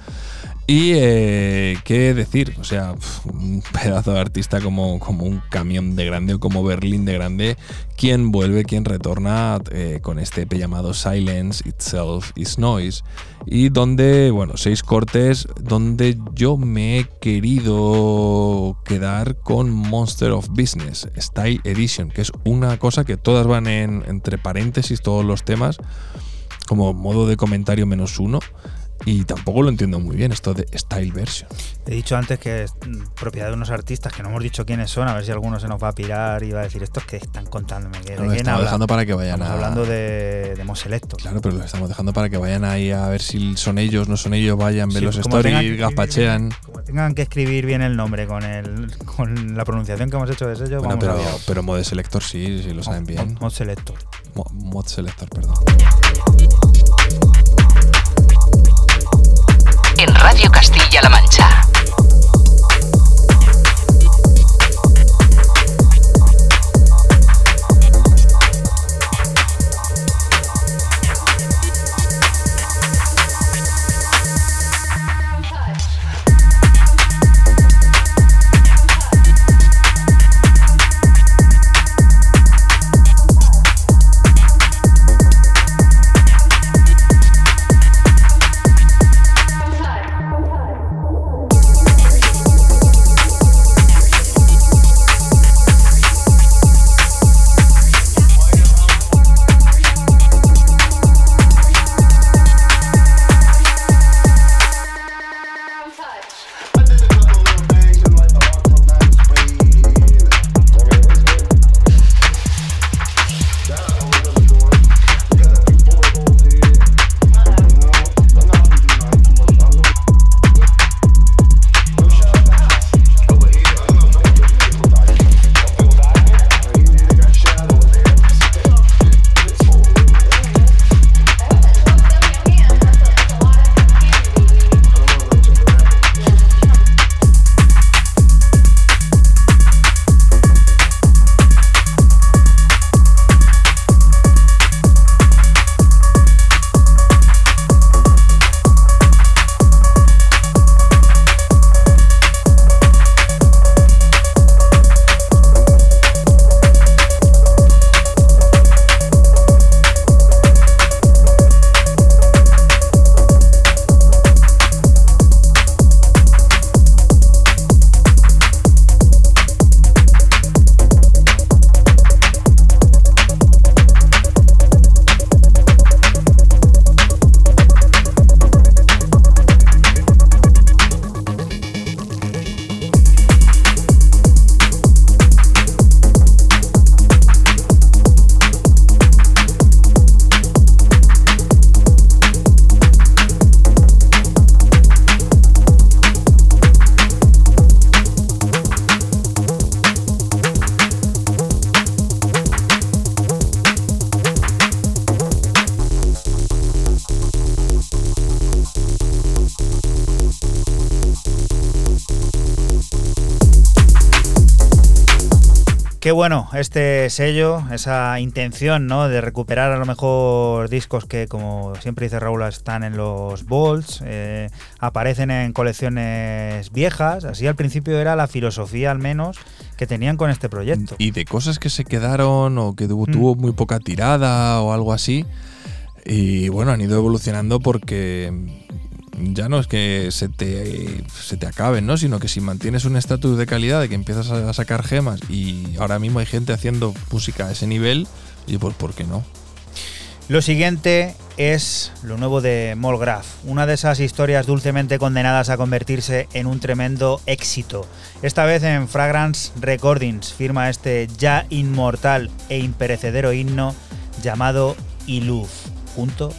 Y eh, qué decir, o sea, un pedazo de artista como, como un camión de grande o como Berlín de grande, quien vuelve, quien retorna eh, con este EP llamado Silence Itself is Noise. Y donde, bueno, seis cortes donde yo me he querido quedar con Monster of Business, Style Edition, que es una cosa que todas van en, entre paréntesis, todos los temas, como modo de comentario menos uno. Y tampoco lo entiendo muy bien esto de Style Version. He dicho antes que es mm, propiedad de unos artistas que no hemos dicho quiénes son, a ver si alguno se nos va a pirar y va a decir estos que están contándome. ¿De Lo quién dejando para que vayan Estamos a- hablando de, de Moselecto. Claro, pero lo estamos dejando para que vayan ahí a ver si son ellos, no son ellos, vayan, ven los stories, gazpachean. Como tengan que escribir bien el nombre con el con la pronunciación que hemos hecho de sello, Bueno, vamos pero, Mode Selector sí, sí lo saben bien. Mod Selector. Mo- Mod Selector, perdón. Radio Castilla-La Mancha. Bueno este sello, esa intención ¿no? de recuperar a lo mejor discos que, como siempre dice Raúl, están en los vaults, eh, aparecen en colecciones viejas. Así al principio era la filosofía, al menos, que tenían con este proyecto. Y de cosas que se quedaron o que tuvo, tuvo muy poca tirada o algo así. Y bueno, han ido evolucionando porque ya no es que se te, se te acaben, ¿no? Sino que si mantienes un estatus de calidad de que empiezas a sacar gemas y ahora mismo hay gente haciendo música a ese nivel, y pues ¿por qué no? Lo siguiente es lo nuevo de Molgraph, una de esas historias dulcemente condenadas a convertirse en un tremendo éxito. Esta vez en Fragrance Recordings firma este ya inmortal e imperecedero himno llamado Iluf, junto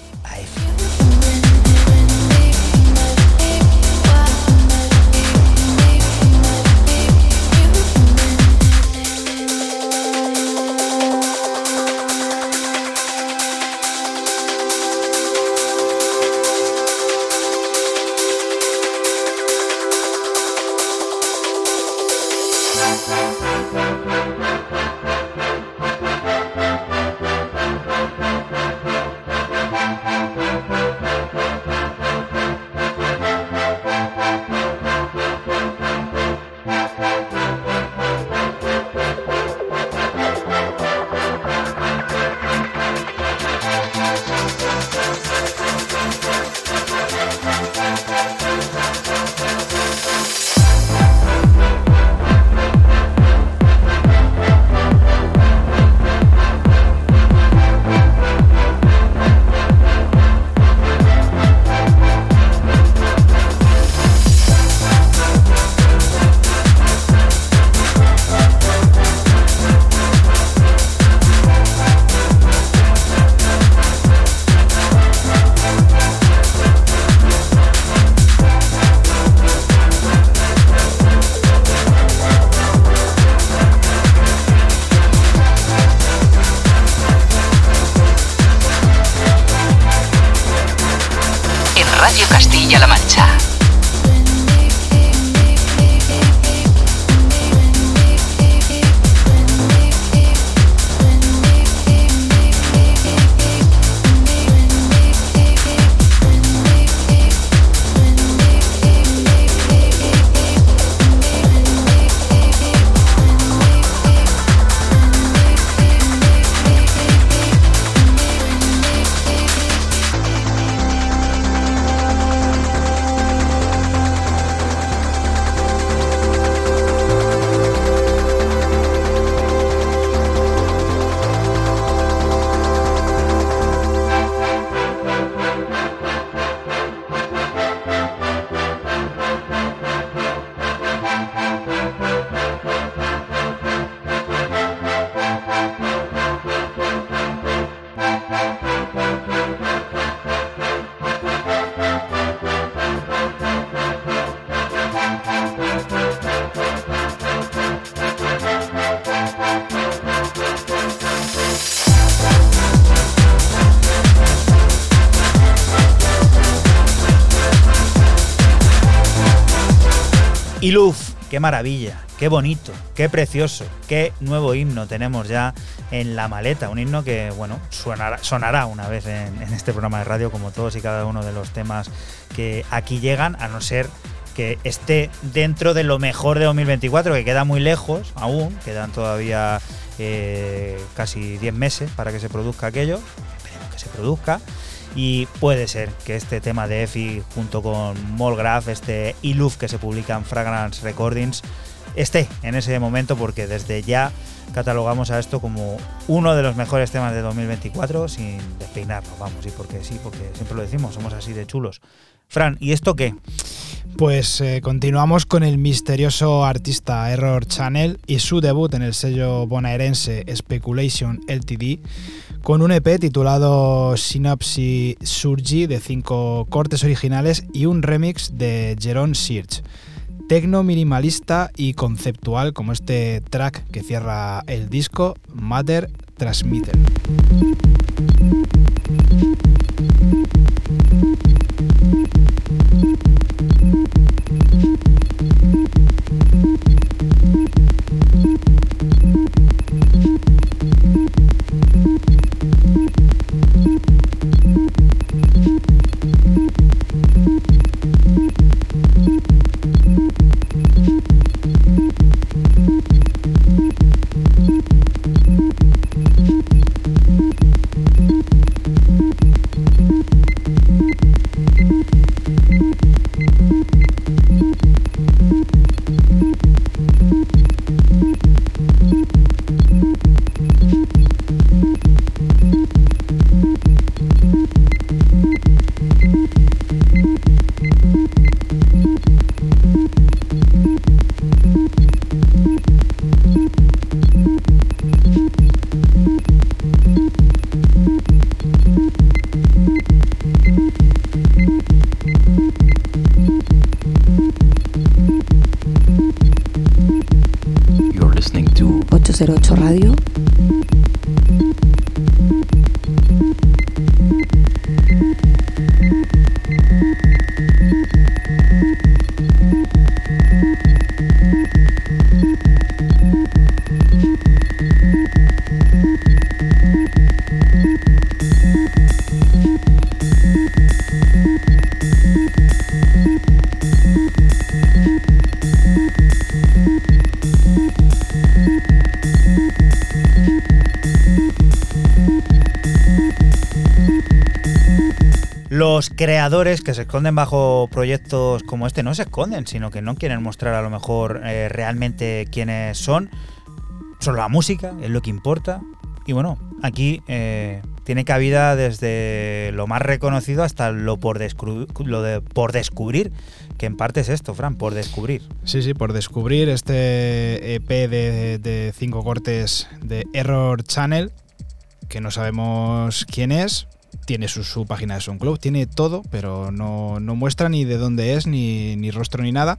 qué maravilla, qué bonito, qué precioso, qué nuevo himno tenemos ya en la maleta. Un himno que, bueno, sonará, sonará una vez en, este programa de radio, como todos y cada uno de los temas que aquí llegan, a no ser que esté dentro de lo mejor de 2024, que queda muy lejos aún, quedan todavía eh, casi 10 meses para que se produzca aquello, esperemos que se produzca. Y puede ser que este tema de Efi junto con Molgraph, este Iluf que se publica en Fragrance Recordings, esté en ese momento porque desde ya catalogamos a esto como uno de los mejores temas de 2024 sin despeinarnos, vamos, y porque sí, porque siempre lo decimos, somos así de chulos. Fran, ¿y esto qué? Pues eh, continuamos con el misterioso artista Error Channel y su debut en el sello bonaerense Speculation LTD con un EP titulado Synopsis Surgi de cinco cortes originales y un remix de Jeron Search. Tecno minimalista y conceptual como este track que cierra el disco Matter Transmitter. Creadores que se esconden bajo proyectos como este no se esconden, sino que no quieren mostrar a lo mejor eh, realmente quiénes son. Solo la música es lo que importa. Y bueno, aquí eh, tiene cabida desde lo más reconocido hasta lo por, lo de por descubrir, que en parte es esto, Fran, por descubrir. Sí, sí, por descubrir este EP de, de cinco cortes de Error Channel, que no sabemos quién es. Tiene su, su página de SoundCloud, tiene todo, pero no, no muestra ni de dónde es, ni, ni rostro, ni nada.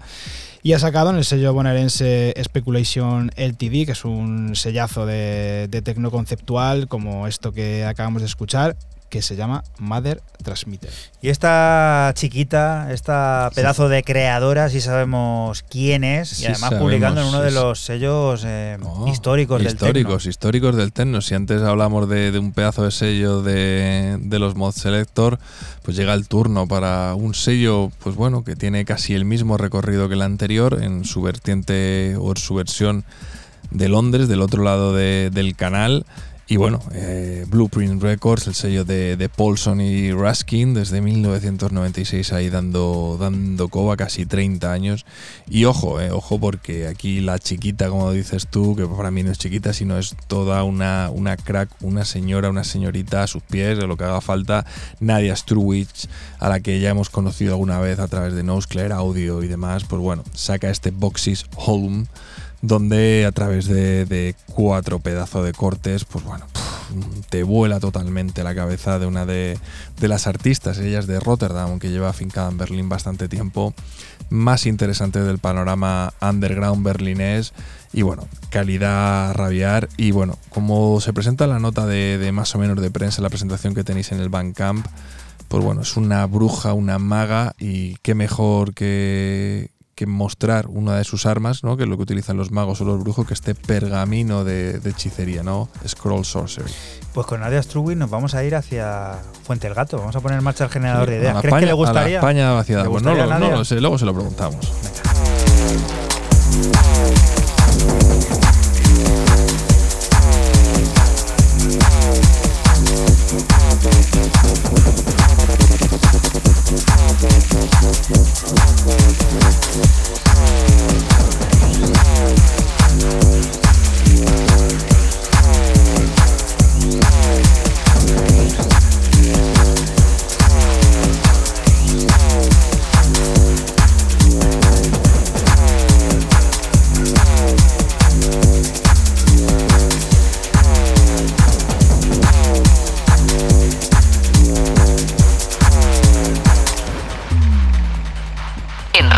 Y ha sacado en el sello bonaerense Speculation LTD, que es un sellazo de, de tecno conceptual, como esto que acabamos de escuchar, que se llama Mother Transmitter. Y esta chiquita, esta pedazo de creadora, si sabemos quién es, Sí y además sabemos, publicando en uno de sí. los sellos eh, Oh, históricos, históricos, del históricos del techno. Si antes hablamos de, de un pedazo de sello de, de los Mod Selector, pues llega el turno para un sello, pues bueno, que tiene casi el mismo recorrido que el anterior en su vertiente o en su versión de Londres, del otro lado de- del canal. Y bueno, eh, Blueprint Records, el sello de, de Paulson y Raskin, desde 1996 ahí dando, dando coba, casi 30 años. Y ojo, eh, ojo, porque aquí la chiquita, como dices tú, que para mí no es chiquita, sino es toda una, una crack, una señora, una señorita a sus pies, de lo que haga falta, Nadia Struwich, a la que ya hemos conocido alguna vez a través de Nosclair Audio y demás, pues bueno, saca este Boxes Home donde a través de, cuatro pedazos de cortes, pues bueno, te vuela totalmente la cabeza de una de, las artistas, ellas de Rotterdam, que lleva afincada en Berlín bastante tiempo, más interesante del panorama underground berlinés. Y bueno, calidad a rabiar. Y bueno, como se presenta la nota de, de más o menos de prensa, la presentación que tenéis en el Bandcamp, pues bueno, es una bruja, una maga, y qué mejor que, que mostrar una de sus armas, ¿no? que es lo que utilizan los magos o los brujos, que este pergamino de, de hechicería, ¿no? Scroll Sorcery. Pues con Nadia Struwin nos vamos a ir hacia Fuente el Gato. Vamos a poner en marcha el generador de A ideas. ¿Crees España- que le a gustaría? la España vaciada. ¿Le Pues no, gustaría lo- a no Nadia? lo sé, luego se lo preguntamos. En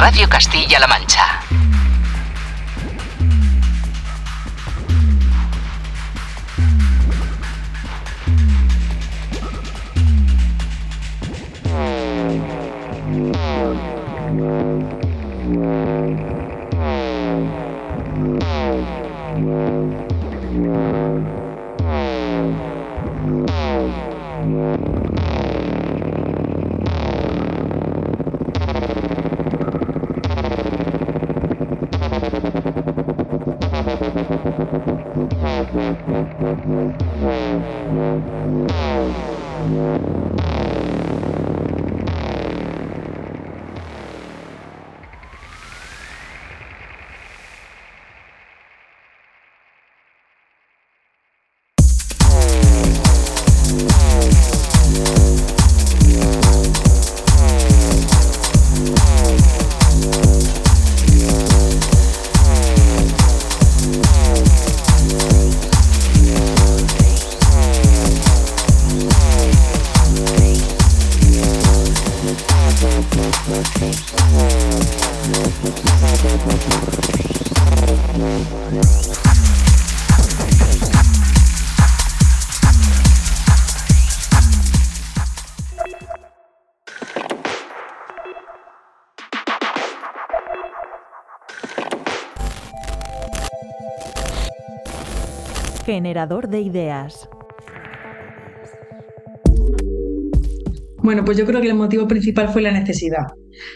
Radio Castilla-La Mancha. Generador de ideas. Bueno, pues yo creo que el motivo principal fue la necesidad.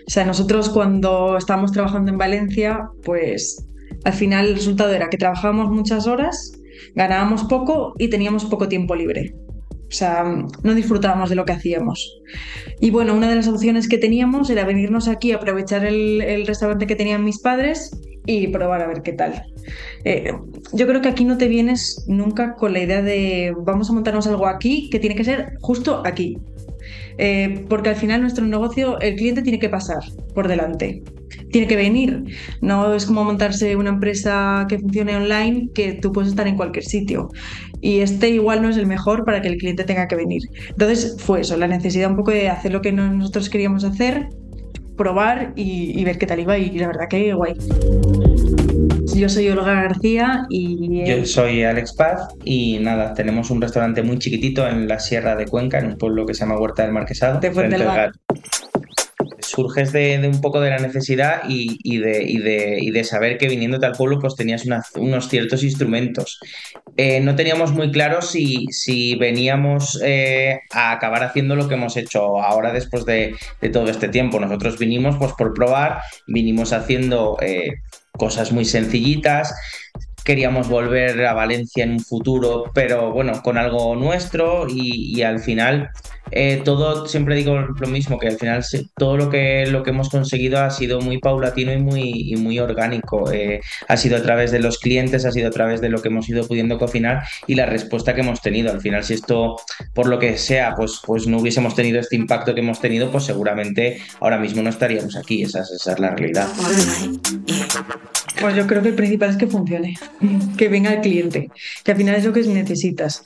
O sea, nosotros cuando estábamos trabajando en Valencia, pues al final el resultado era que trabajábamos muchas horas, ganábamos poco y teníamos poco tiempo libre. O sea, no disfrutábamos de lo que hacíamos. Y bueno, una de las opciones que teníamos era venirnos aquí, aprovechar el, el restaurante que tenían mis padres y probar a ver qué tal. Eh, yo creo que aquí no te vienes nunca con la idea de vamos a montarnos algo aquí que tiene que ser justo aquí. Eh, porque al final nuestro negocio, el cliente tiene que pasar por delante, tiene que venir. No es como montarse una empresa que funcione online que tú puedes estar en cualquier sitio. Y este igual no es el mejor para que el cliente tenga que venir. Entonces fue eso, la necesidad un poco de hacer lo que no- nosotros queríamos hacer, probar y, y ver qué tal iba. Y la verdad que guay. Yo soy Olga García y... Yo soy Alex Paz y nada, tenemos un restaurante muy chiquitito en la Sierra de Cuenca, en un pueblo que se llama Huerta del Marquesado. De Fuente frente del. Surges de, un poco de la necesidad y, de, saber que viniéndote al pueblo pues tenías unos ciertos instrumentos. Eh, no teníamos muy claro si, veníamos eh, a acabar haciendo lo que hemos hecho ahora después de, todo este tiempo. Nosotros vinimos pues por probar, vinimos haciendo eh, cosas muy sencillitas, queríamos volver a Valencia en un futuro, pero bueno, con algo nuestro y al final eh, todo, siempre digo lo mismo, que al final todo lo que, lo que hemos conseguido ha sido muy paulatino y muy, y muy orgánico. Eh, ha sido a través de los clientes, ha sido a través de lo que hemos ido pudiendo cocinar y la respuesta que hemos tenido. Al final, si esto, por lo que sea, pues, pues no hubiésemos tenido este impacto que hemos tenido, pues seguramente ahora mismo no estaríamos aquí. Esa, es- esa es la realidad. Pues yo creo que el principal es que funcione, [laughs] que venga el cliente, que al final es lo que necesitas.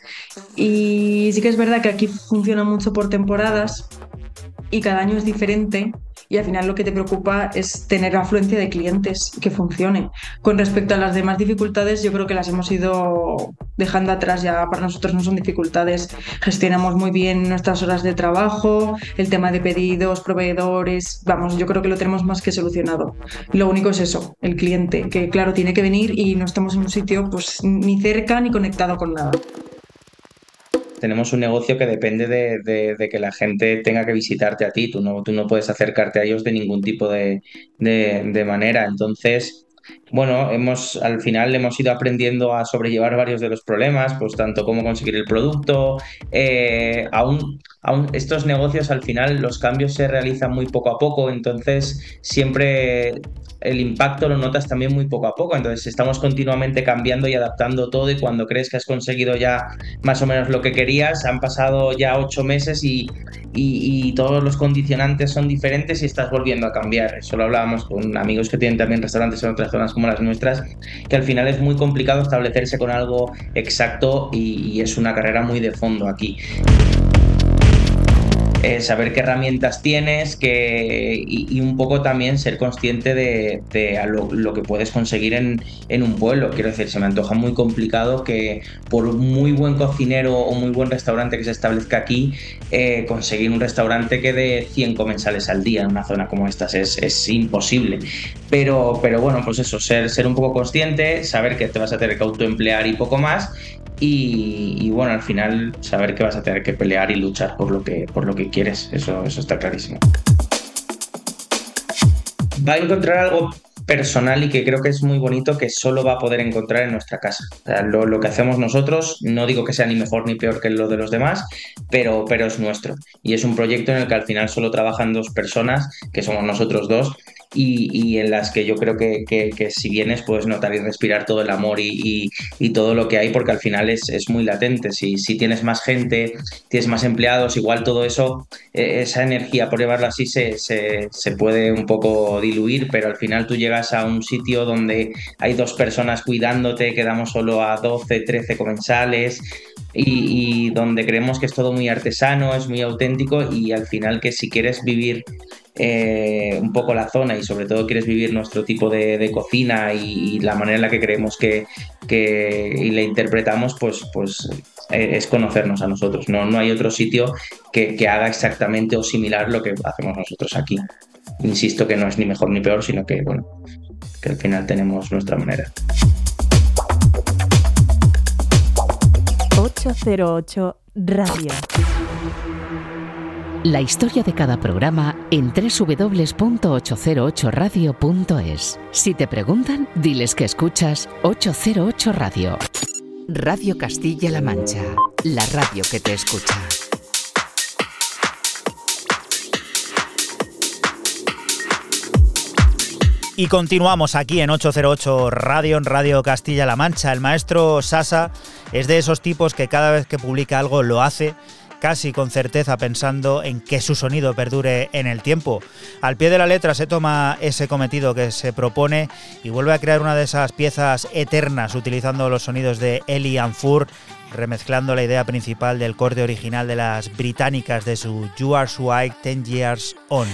Y sí que es verdad que aquí funciona mucho por temporadas y cada año es diferente y al final lo que te preocupa es tener afluencia de clientes que funcione. Con respecto a las demás dificultades, yo creo que las hemos ido dejando atrás ya para nosotros no son dificultades. Gestionamos muy bien nuestras horas de trabajo, el tema de pedidos, proveedores, vamos, yo creo que lo tenemos más que solucionado. Lo único es eso, el cliente, que claro, tiene que venir y no estamos en un sitio pues ni cerca ni conectado con nada. Tenemos un negocio que depende de, que la gente tenga que visitarte a ti. Tú no, tú no puedes acercarte a ellos de ningún tipo de- de manera. Entonces, bueno, hemos, al final hemos ido aprendiendo a sobrellevar varios de los problemas, pues tanto cómo conseguir el producto. eh, estos negocios al final los cambios se realizan muy poco a poco, entonces siempre el impacto lo notas también muy poco a poco. Entonces estamos continuamente cambiando y adaptando todo y cuando crees que has conseguido ya más o menos lo que querías, han pasado ya ocho meses y todos los condicionantes son diferentes y estás volviendo a cambiar. Eso lo hablábamos con amigos que tienen también restaurantes en otras como las nuestras, que al final es muy complicado establecerse con algo exacto y es una carrera muy de fondo aquí. Eh, saber qué herramientas tienes que, y, un poco también ser consciente de, de lo, lo que puedes conseguir en, en un pueblo. Quiero decir, se me antoja muy complicado que por un muy buen cocinero o muy buen restaurante que se establezca aquí, eh, conseguir un restaurante que dé 100 comensales al día en una zona como esta es, es imposible. Pero, pero bueno, pues eso, ser, ser un poco consciente, saber que te vas a tener que autoemplear y poco más. Y, bueno, al final saber que vas a tener que pelear y luchar por lo que, por lo que quieres, eso, eso está clarísimo. Va a encontrar algo personal y que creo que es muy bonito que solo va a poder encontrar en nuestra casa. Lo, lo que hacemos nosotros, no digo que sea ni mejor ni peor que lo de los demás, pero, pero es nuestro. Y es un proyecto en el que al final solo trabajan dos personas, que somos nosotros dos, y, en las que yo creo que, si vienes puedes notar y respirar todo el amor y, todo lo que hay, porque al final es, muy latente. Si, tienes más gente, tienes más empleados, igual todo eso, eh, esa energía, por llevarlo así, se puede un poco diluir, pero al final tú llegas a un sitio donde hay dos personas cuidándote, quedamos solo a 12, 13 comensales. Y, y donde creemos que es todo muy artesano, es muy auténtico y al final que si quieres vivir eh, un poco la zona y sobre todo quieres vivir nuestro tipo de, cocina y, la manera en la que creemos que, que y la interpretamos, pues, pues eh, es conocernos a nosotros. No, no hay otro sitio que, que haga exactamente o similar lo que hacemos nosotros aquí. Insisto que no es ni mejor ni peor, sino que, bueno, que al final tenemos nuestra manera. 808 Radio. La historia de cada programa en www.808radio.es. Si te preguntan, diles que escuchas 808 Radio. Radio Castilla-La Mancha, la radio que te escucha. Y continuamos aquí en 808 Radio, en Radio Castilla-La Mancha. El maestro Sasa es de esos tipos que cada vez que publica algo lo hace casi con certeza pensando en que su sonido perdure en el tiempo. Al pie de la letra se toma ese cometido que se propone y vuelve a crear una de esas piezas eternas utilizando los sonidos de Eli Anfur, remezclando la idea principal del corte original de las británicas de su You Are White 10 Years On.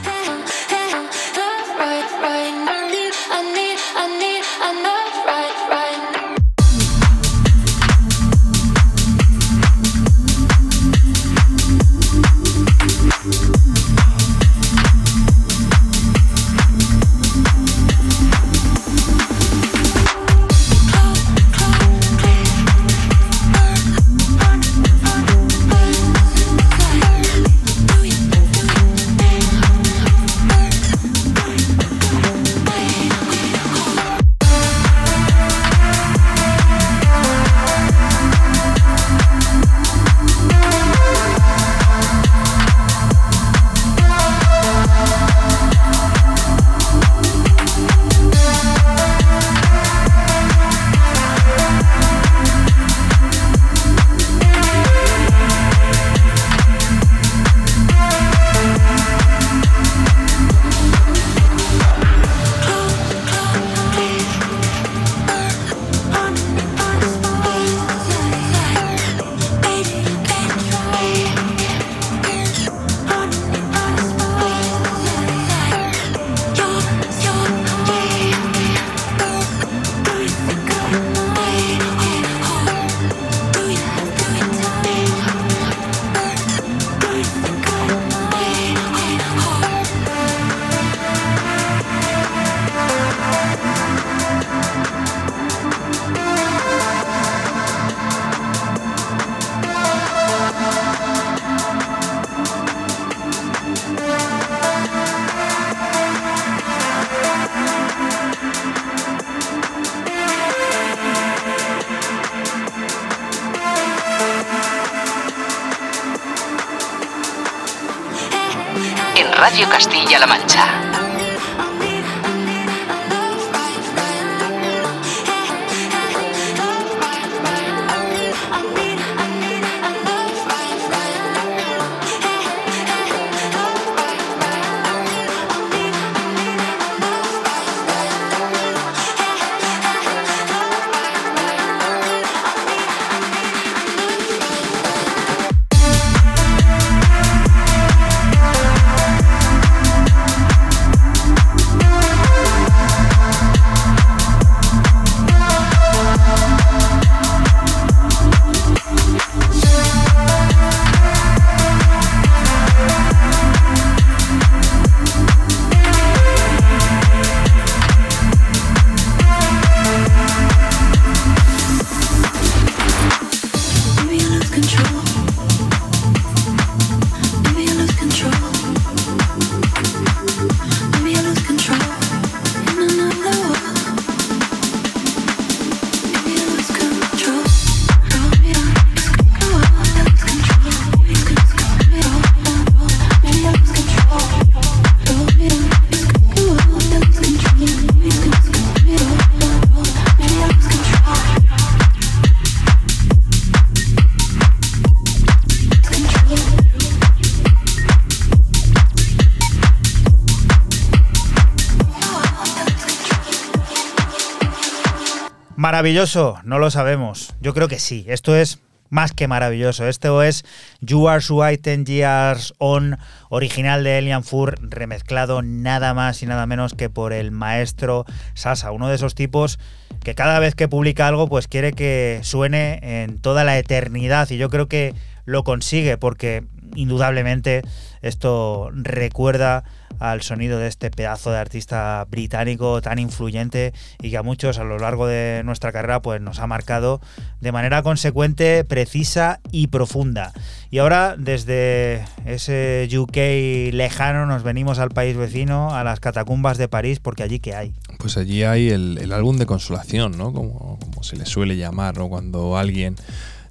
Maravilloso, no lo sabemos. Yo creo que sí. Esto es más que maravilloso. Esto es You Are White 10 Years On, original de Elian Fur, remezclado nada más y nada menos que por el maestro Sasa, uno de esos tipos que cada vez que publica algo, pues quiere que suene en toda la eternidad. Y yo creo que lo consigue porque indudablemente esto recuerda al sonido de este pedazo de artista británico tan influyente y que a muchos a lo largo de nuestra carrera pues nos ha marcado de manera consecuente, precisa y profunda. Y ahora desde ese UK lejano nos venimos al país vecino, a las catacumbas de París, porque allí que hay. Pues allí hay el, el álbum de consolación, ¿no? Como, como se le suele llamar, ¿no? Cuando alguien,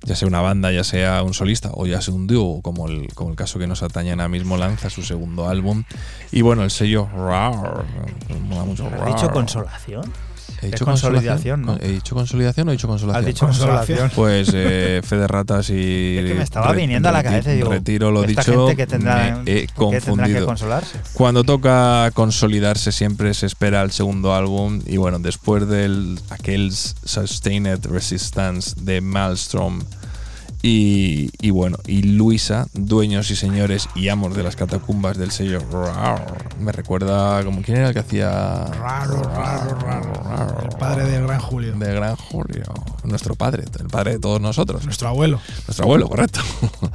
ya sea una banda, ya sea un solista o ya sea un dúo, como el, como el caso que nos atañe ahora mismo, lanza su segundo álbum. Y bueno, el sello RAR, mola mucho ¿Has RAR. dicho consolación? He dicho consolidación, ¿no? ¿He dicho consolidación o he dicho consolación? Has dicho consolación. [laughs] Pues eh, fe de ratas y. Es que me estaba viniendo a la cabeza y digo, Retiro lo esta dicho. gente que tendrá- me he ¿por qué tendrá que confundido. consolarse? Cuando toca consolidarse, siempre se espera el segundo álbum. Y bueno, después del aquel Sustained Resistance de Maelstrom. Y, y bueno, y Luisa, dueños y señores y amos de las catacumbas del sello. Me recuerda como quién era el que hacía Raro, raro, raro. El padre del gran Julio. de Gran Julio. Nuestro padre, el padre de todos nosotros. Nuestro abuelo. Nuestro abuelo, correcto. [laughs]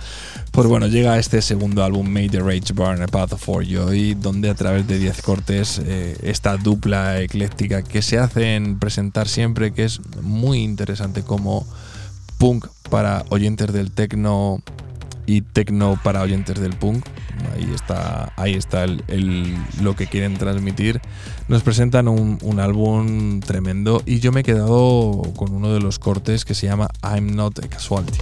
Pues bueno, llega este segundo álbum, Made the Rage Burn, A Path for Joy, donde a través de 10 cortes, eh, esta dupla ecléctica que se hacen presentar siempre, que es muy interesante como punk para oyentes del techno y techno para oyentes del punk. Ahí está, ahí está el- lo que quieren transmitir. Nos presentan un, un álbum tremendo y yo me he quedado con uno de los cortes que se llama I'm Not a Casualty.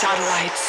Satellites.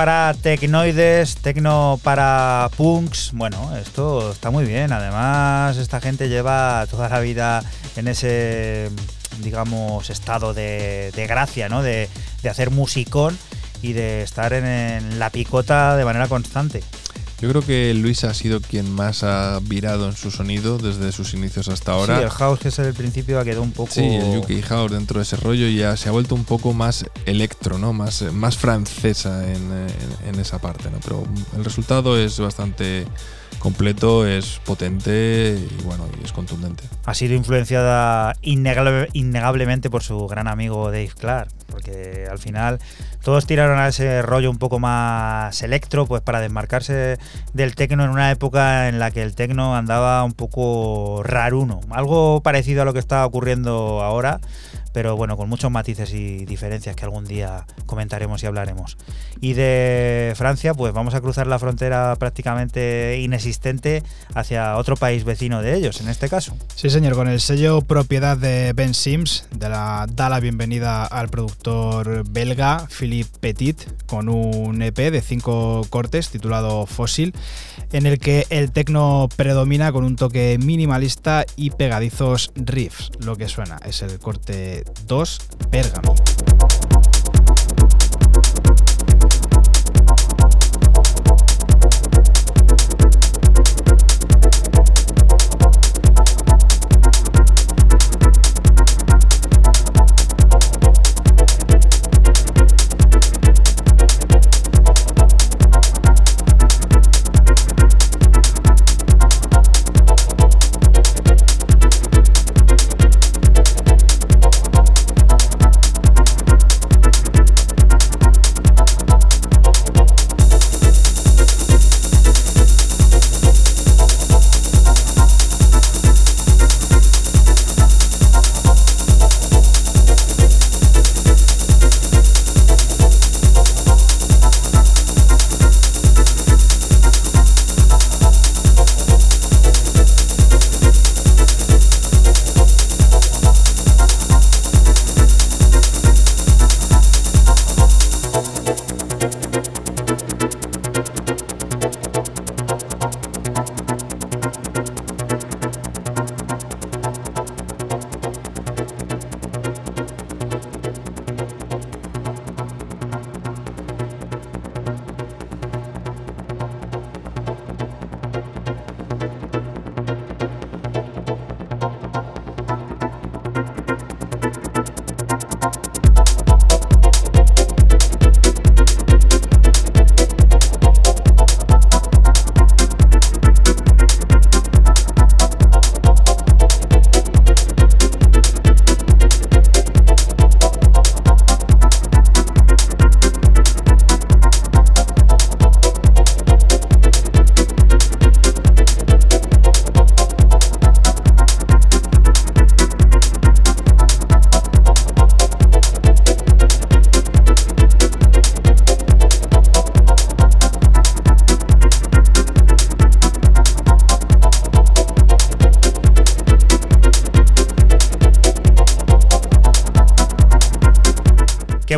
Para tecnoides, tecno para punks. Bueno, esto está muy bien. Además, esta gente lleva toda la vida en ese, digamos, estado de, gracia, ¿no? De, hacer musicón y de estar en la picota de manera constante. Yo creo que Luis ha sido quien más ha virado en su sonido desde sus inicios hasta ahora. Sí, el house que es el principio ha quedado un poco... Sí, el UK House dentro de ese rollo ya se ha vuelto un poco más electro, ¿no? Más, más francesa en, en- en esa parte, ¿no? Pero el resultado es bastante completo, es potente y bueno, es contundente. Ha sido influenciada innegable- innegablemente por su gran amigo Dave Clark, porque al final todos tiraron a ese rollo un poco más electro, pues para desmarcarse del tecno en una época en la que el tecno andaba un poco raruno, algo parecido a lo que está ocurriendo ahora, pero bueno, con muchos matices y diferencias que algún día comentaremos y hablaremos. Y de Francia, pues vamos a cruzar la frontera prácticamente inexistente hacia otro país vecino de ellos, en este caso. Sí, señor, con el sello propiedad de Ben Sims, de la, da la bienvenida al productor belga Philippe Petit, con un EP de cinco cortes titulado Fossil, en el que el tecno predomina con un toque minimalista y pegadizos riffs. Lo que suena es el corte 2 Bergamo.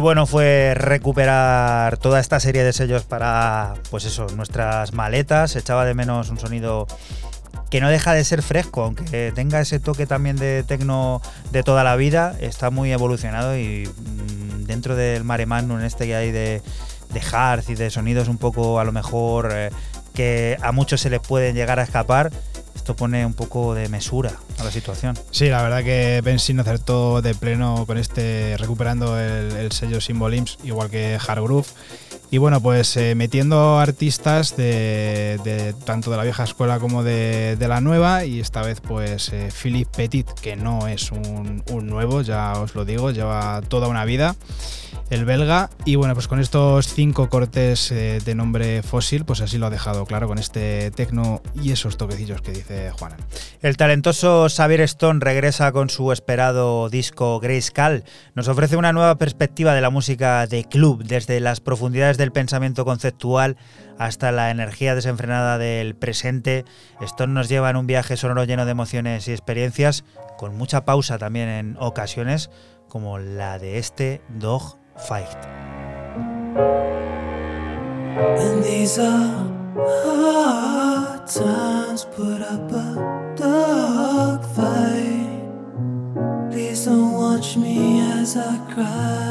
Bueno fue recuperar toda esta serie de sellos para, pues eso, nuestras maletas. Echaba de menos un sonido que no deja de ser fresco, aunque tenga ese toque también de tecno de toda la vida. Está muy evolucionado y mm, dentro del mare magnum este que hay de, de y de sonidos un poco a lo mejor eh, que a muchos se les pueden llegar a escapar. Esto pone un poco de mesura la situación. Sí, la verdad que Ben Sin acertó de pleno con este, recuperando el, el sello Symbol Imps, igual que Hard Groove. Y bueno, pues eh, metiendo artistas de, de tanto de la vieja escuela como de, de la nueva, y esta vez pues eh, Philippe Petit, que no es un nuevo, ya os lo digo, lleva toda una vida el belga. Y bueno, pues con estos cinco cortes eh, de nombre fósil, pues así lo ha dejado claro con este tecno y esos toquecillos que dice Juana. El talentoso Xavier Stone regresa con su esperado disco Grayscale. Nos ofrece una nueva perspectiva de la música de club, desde las profundidades del pensamiento conceptual hasta la energía desenfrenada del presente. Stone nos lleva en un viaje sonoro lleno de emociones y experiencias, con mucha pausa también en ocasiones, como la de este Dog Fight. And these are hard times. Put up a dog fight. Please don't watch me as I cry.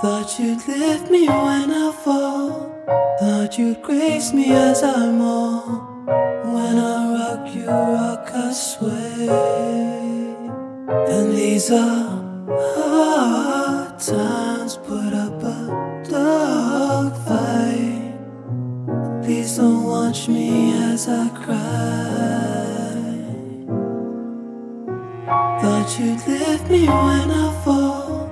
Thought you'd lift me when I fall. Thought you'd grace me as I fall. When I rock, you rock, I sway. And these are hard times. Put up a dog fight. Please don't watch me as I cry. Thought you'd lift me when I fall.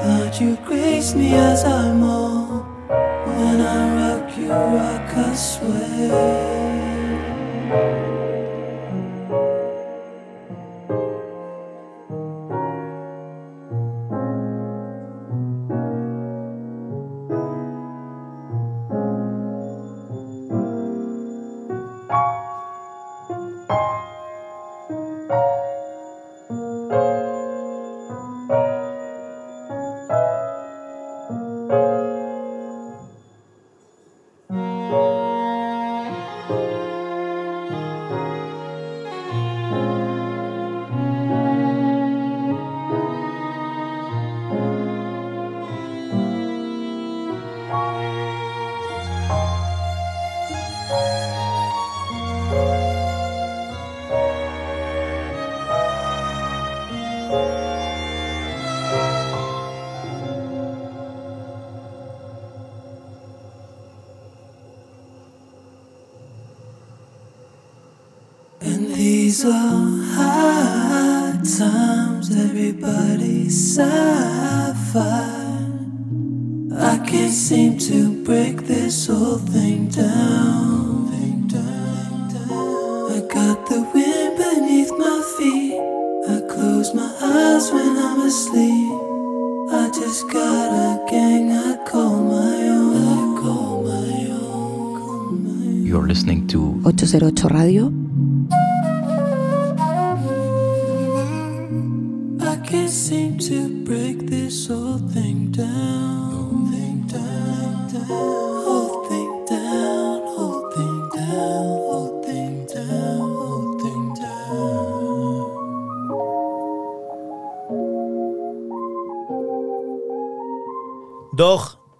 Thought you'd grace me as I fall. When I rock you, rock, I swear. These are hard times, everybody's sapphire. I can't seem to break this whole thing down. Down, down. I got the wind beneath my feet. I close my eyes when I'm asleep. I just got a gang I call my own. I call my own. You're listening to 808 Radio.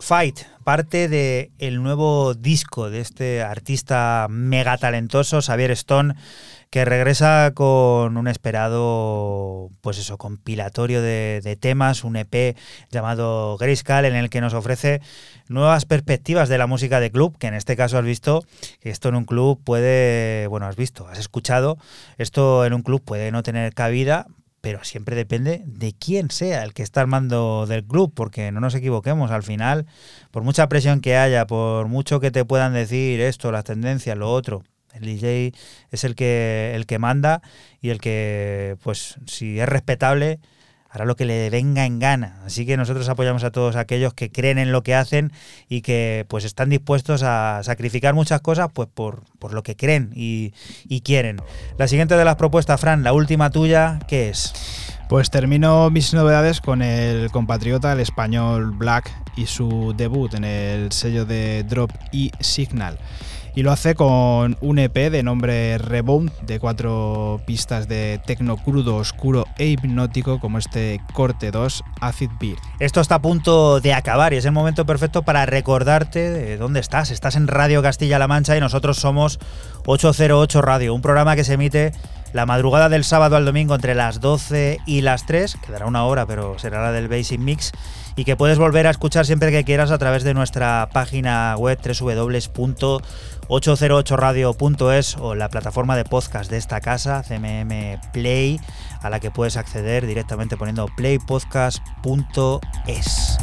Fight, parte del el nuevo disco de este artista mega talentoso, Xavier Stone, que regresa con un esperado, pues eso, compilatorio de, de temas, un EP llamado Grayscale, en el que nos ofrece nuevas perspectivas de la música de club, que en este caso has visto que esto en un club puede, bueno, has visto, has escuchado, esto en un club puede no tener cabida, pero siempre depende de quién sea el que está al mando del club, porque no nos equivoquemos, al final, por mucha presión que haya, por mucho que te puedan decir esto, las tendencias, lo otro, el DJ es el que, el que manda y el que, pues, si es respetable, hará lo que le venga en gana. Así que nosotros apoyamos a todos aquellos que creen en lo que hacen y que pues están dispuestos a sacrificar muchas cosas pues por, por lo que creen y, y quieren. La siguiente de las propuestas, Fran, la última tuya, ¿qué es? Pues termino mis novedades con el compatriota, el español Black, y su debut en el sello de Drop y Signal. Y lo hace con un EP de nombre Rebound, de cuatro pistas de tecno crudo, oscuro e hipnótico, como este corte 2, Acid Beat. Esto está a punto de acabar y es el momento perfecto para recordarte de dónde estás. Estás en Radio Castilla-La Mancha y nosotros somos 808 Radio, un programa que se emite la madrugada del sábado al domingo entre las 12 y las 3, quedará una hora, pero será la del Basic Mix, y que puedes volver a escuchar siempre que quieras a través de nuestra página web www.808radio.es o la plataforma de podcast de esta casa, CMM Play, a la que puedes acceder directamente poniendo playpodcast.es.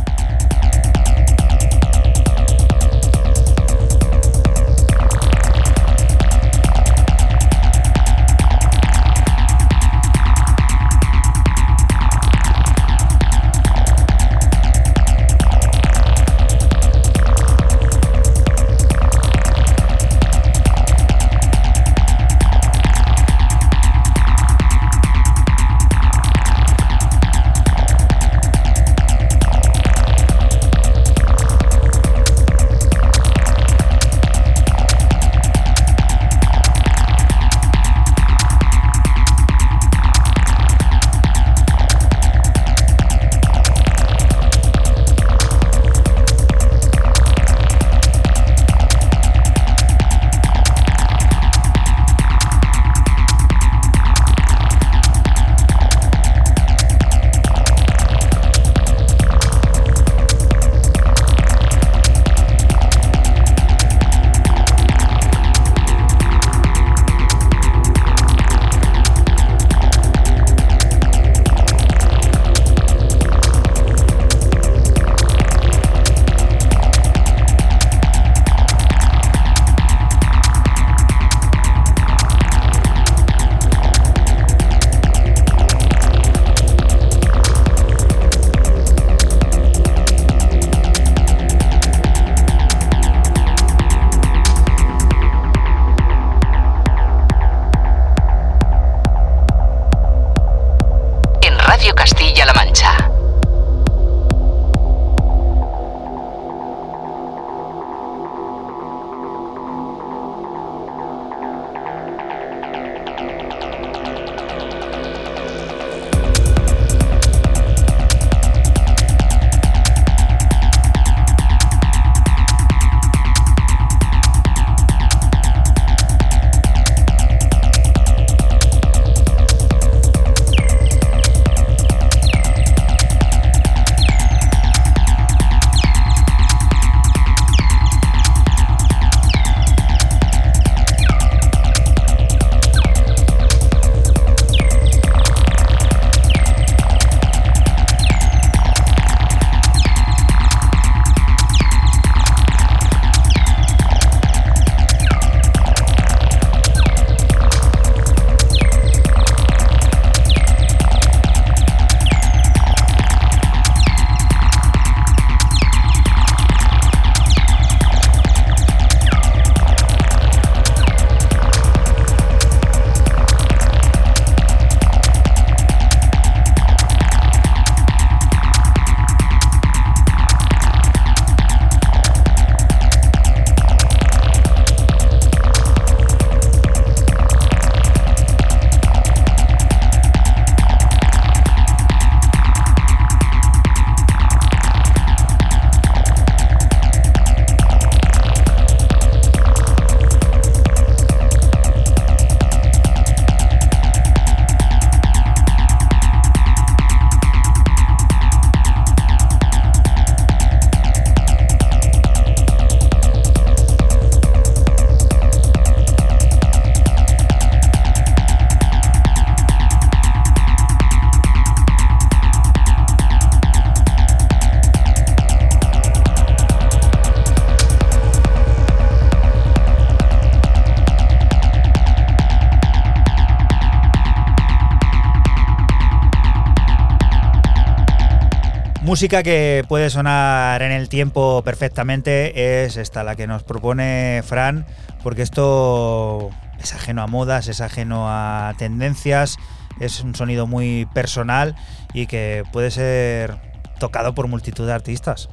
Música que puede sonar en el tiempo perfectamente es esta, la que nos propone Fran, porque esto es ajeno a modas, es ajeno a tendencias, es un sonido muy personal y que puede ser tocado por multitud de artistas.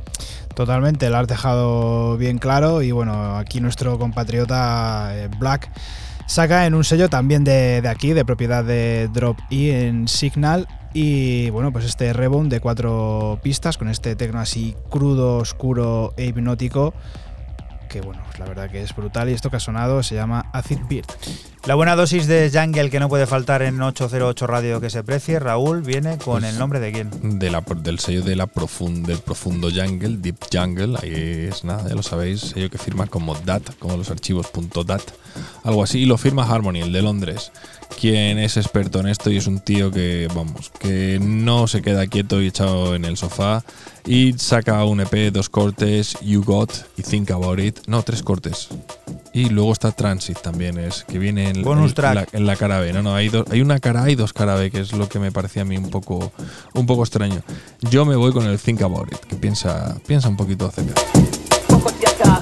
Totalmente, lo has dejado bien claro y bueno, aquí nuestro compatriota eh, Black saca en un sello también de, de aquí, de propiedad de Drop E en Signal y bueno, pues este rebound de cuatro pistas con este tecno así crudo, oscuro e hipnótico que bueno, pues la verdad que es brutal y esto que ha sonado se llama Acid Beat. La buena dosis de Jungle que no puede faltar en 808 Radio que se precie, Raúl, viene con Pues el nombre de quién. de la, del sello de la profund, del profundo jungle, Deep Jungle, ahí es nada, ya lo sabéis, sello que firma como DAT, como los archivos .dat, algo así, y lo firma Harmony, el de Londres, quien es experto en esto y es un tío que, vamos, que no se queda quieto y echado en el sofá y saca un EP, dos cortes, You Got y Think About It, no, tres cortes. Y luego está Transit también, es que viene en, Bonus en track. la, en la cara B. No, no, hay, do- hay una cara A y dos cara B, que es lo que me parecía a mí un poco, un poco extraño. Yo me voy con el Think About It, que piensa, piensa un poquito acerca. Fuck up your talk,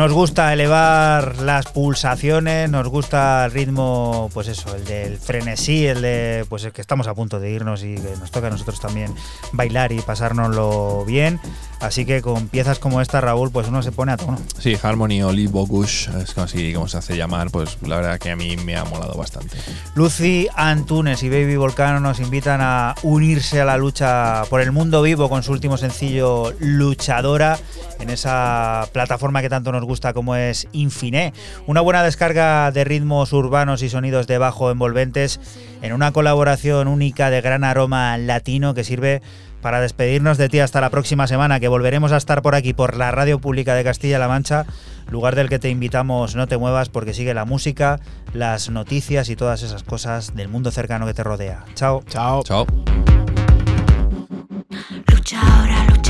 Nos gusta elevar las pulsaciones, nos gusta el ritmo, pues eso, el del frenesí, el de, pues el que estamos a punto de irnos y que nos toca a nosotros también bailar y pasárnoslo bien. Así que con piezas como esta, Raúl, pues uno se pone a tono. Sí, Harmony o Lee Bogush, es como así como se hace llamar, pues la verdad que a mí me ha molado bastante. Lucy Antunes y Baby Volcano nos invitan a unirse a la lucha por el mundo vivo con su último sencillo Luchadora en esa plataforma que tanto nos gusta como es Infiné. Una buena descarga de ritmos urbanos y sonidos de bajo envolventes en una colaboración única de gran aroma latino que sirve para despedirnos de ti hasta la próxima semana, que volveremos a estar por aquí, por la Radio Pública de Castilla-La Mancha, lugar del que te invitamos no te muevas porque sigue la música, las noticias y todas esas cosas del mundo cercano que te rodea. Chao. Chao. Chao. Lucha ahora, lucha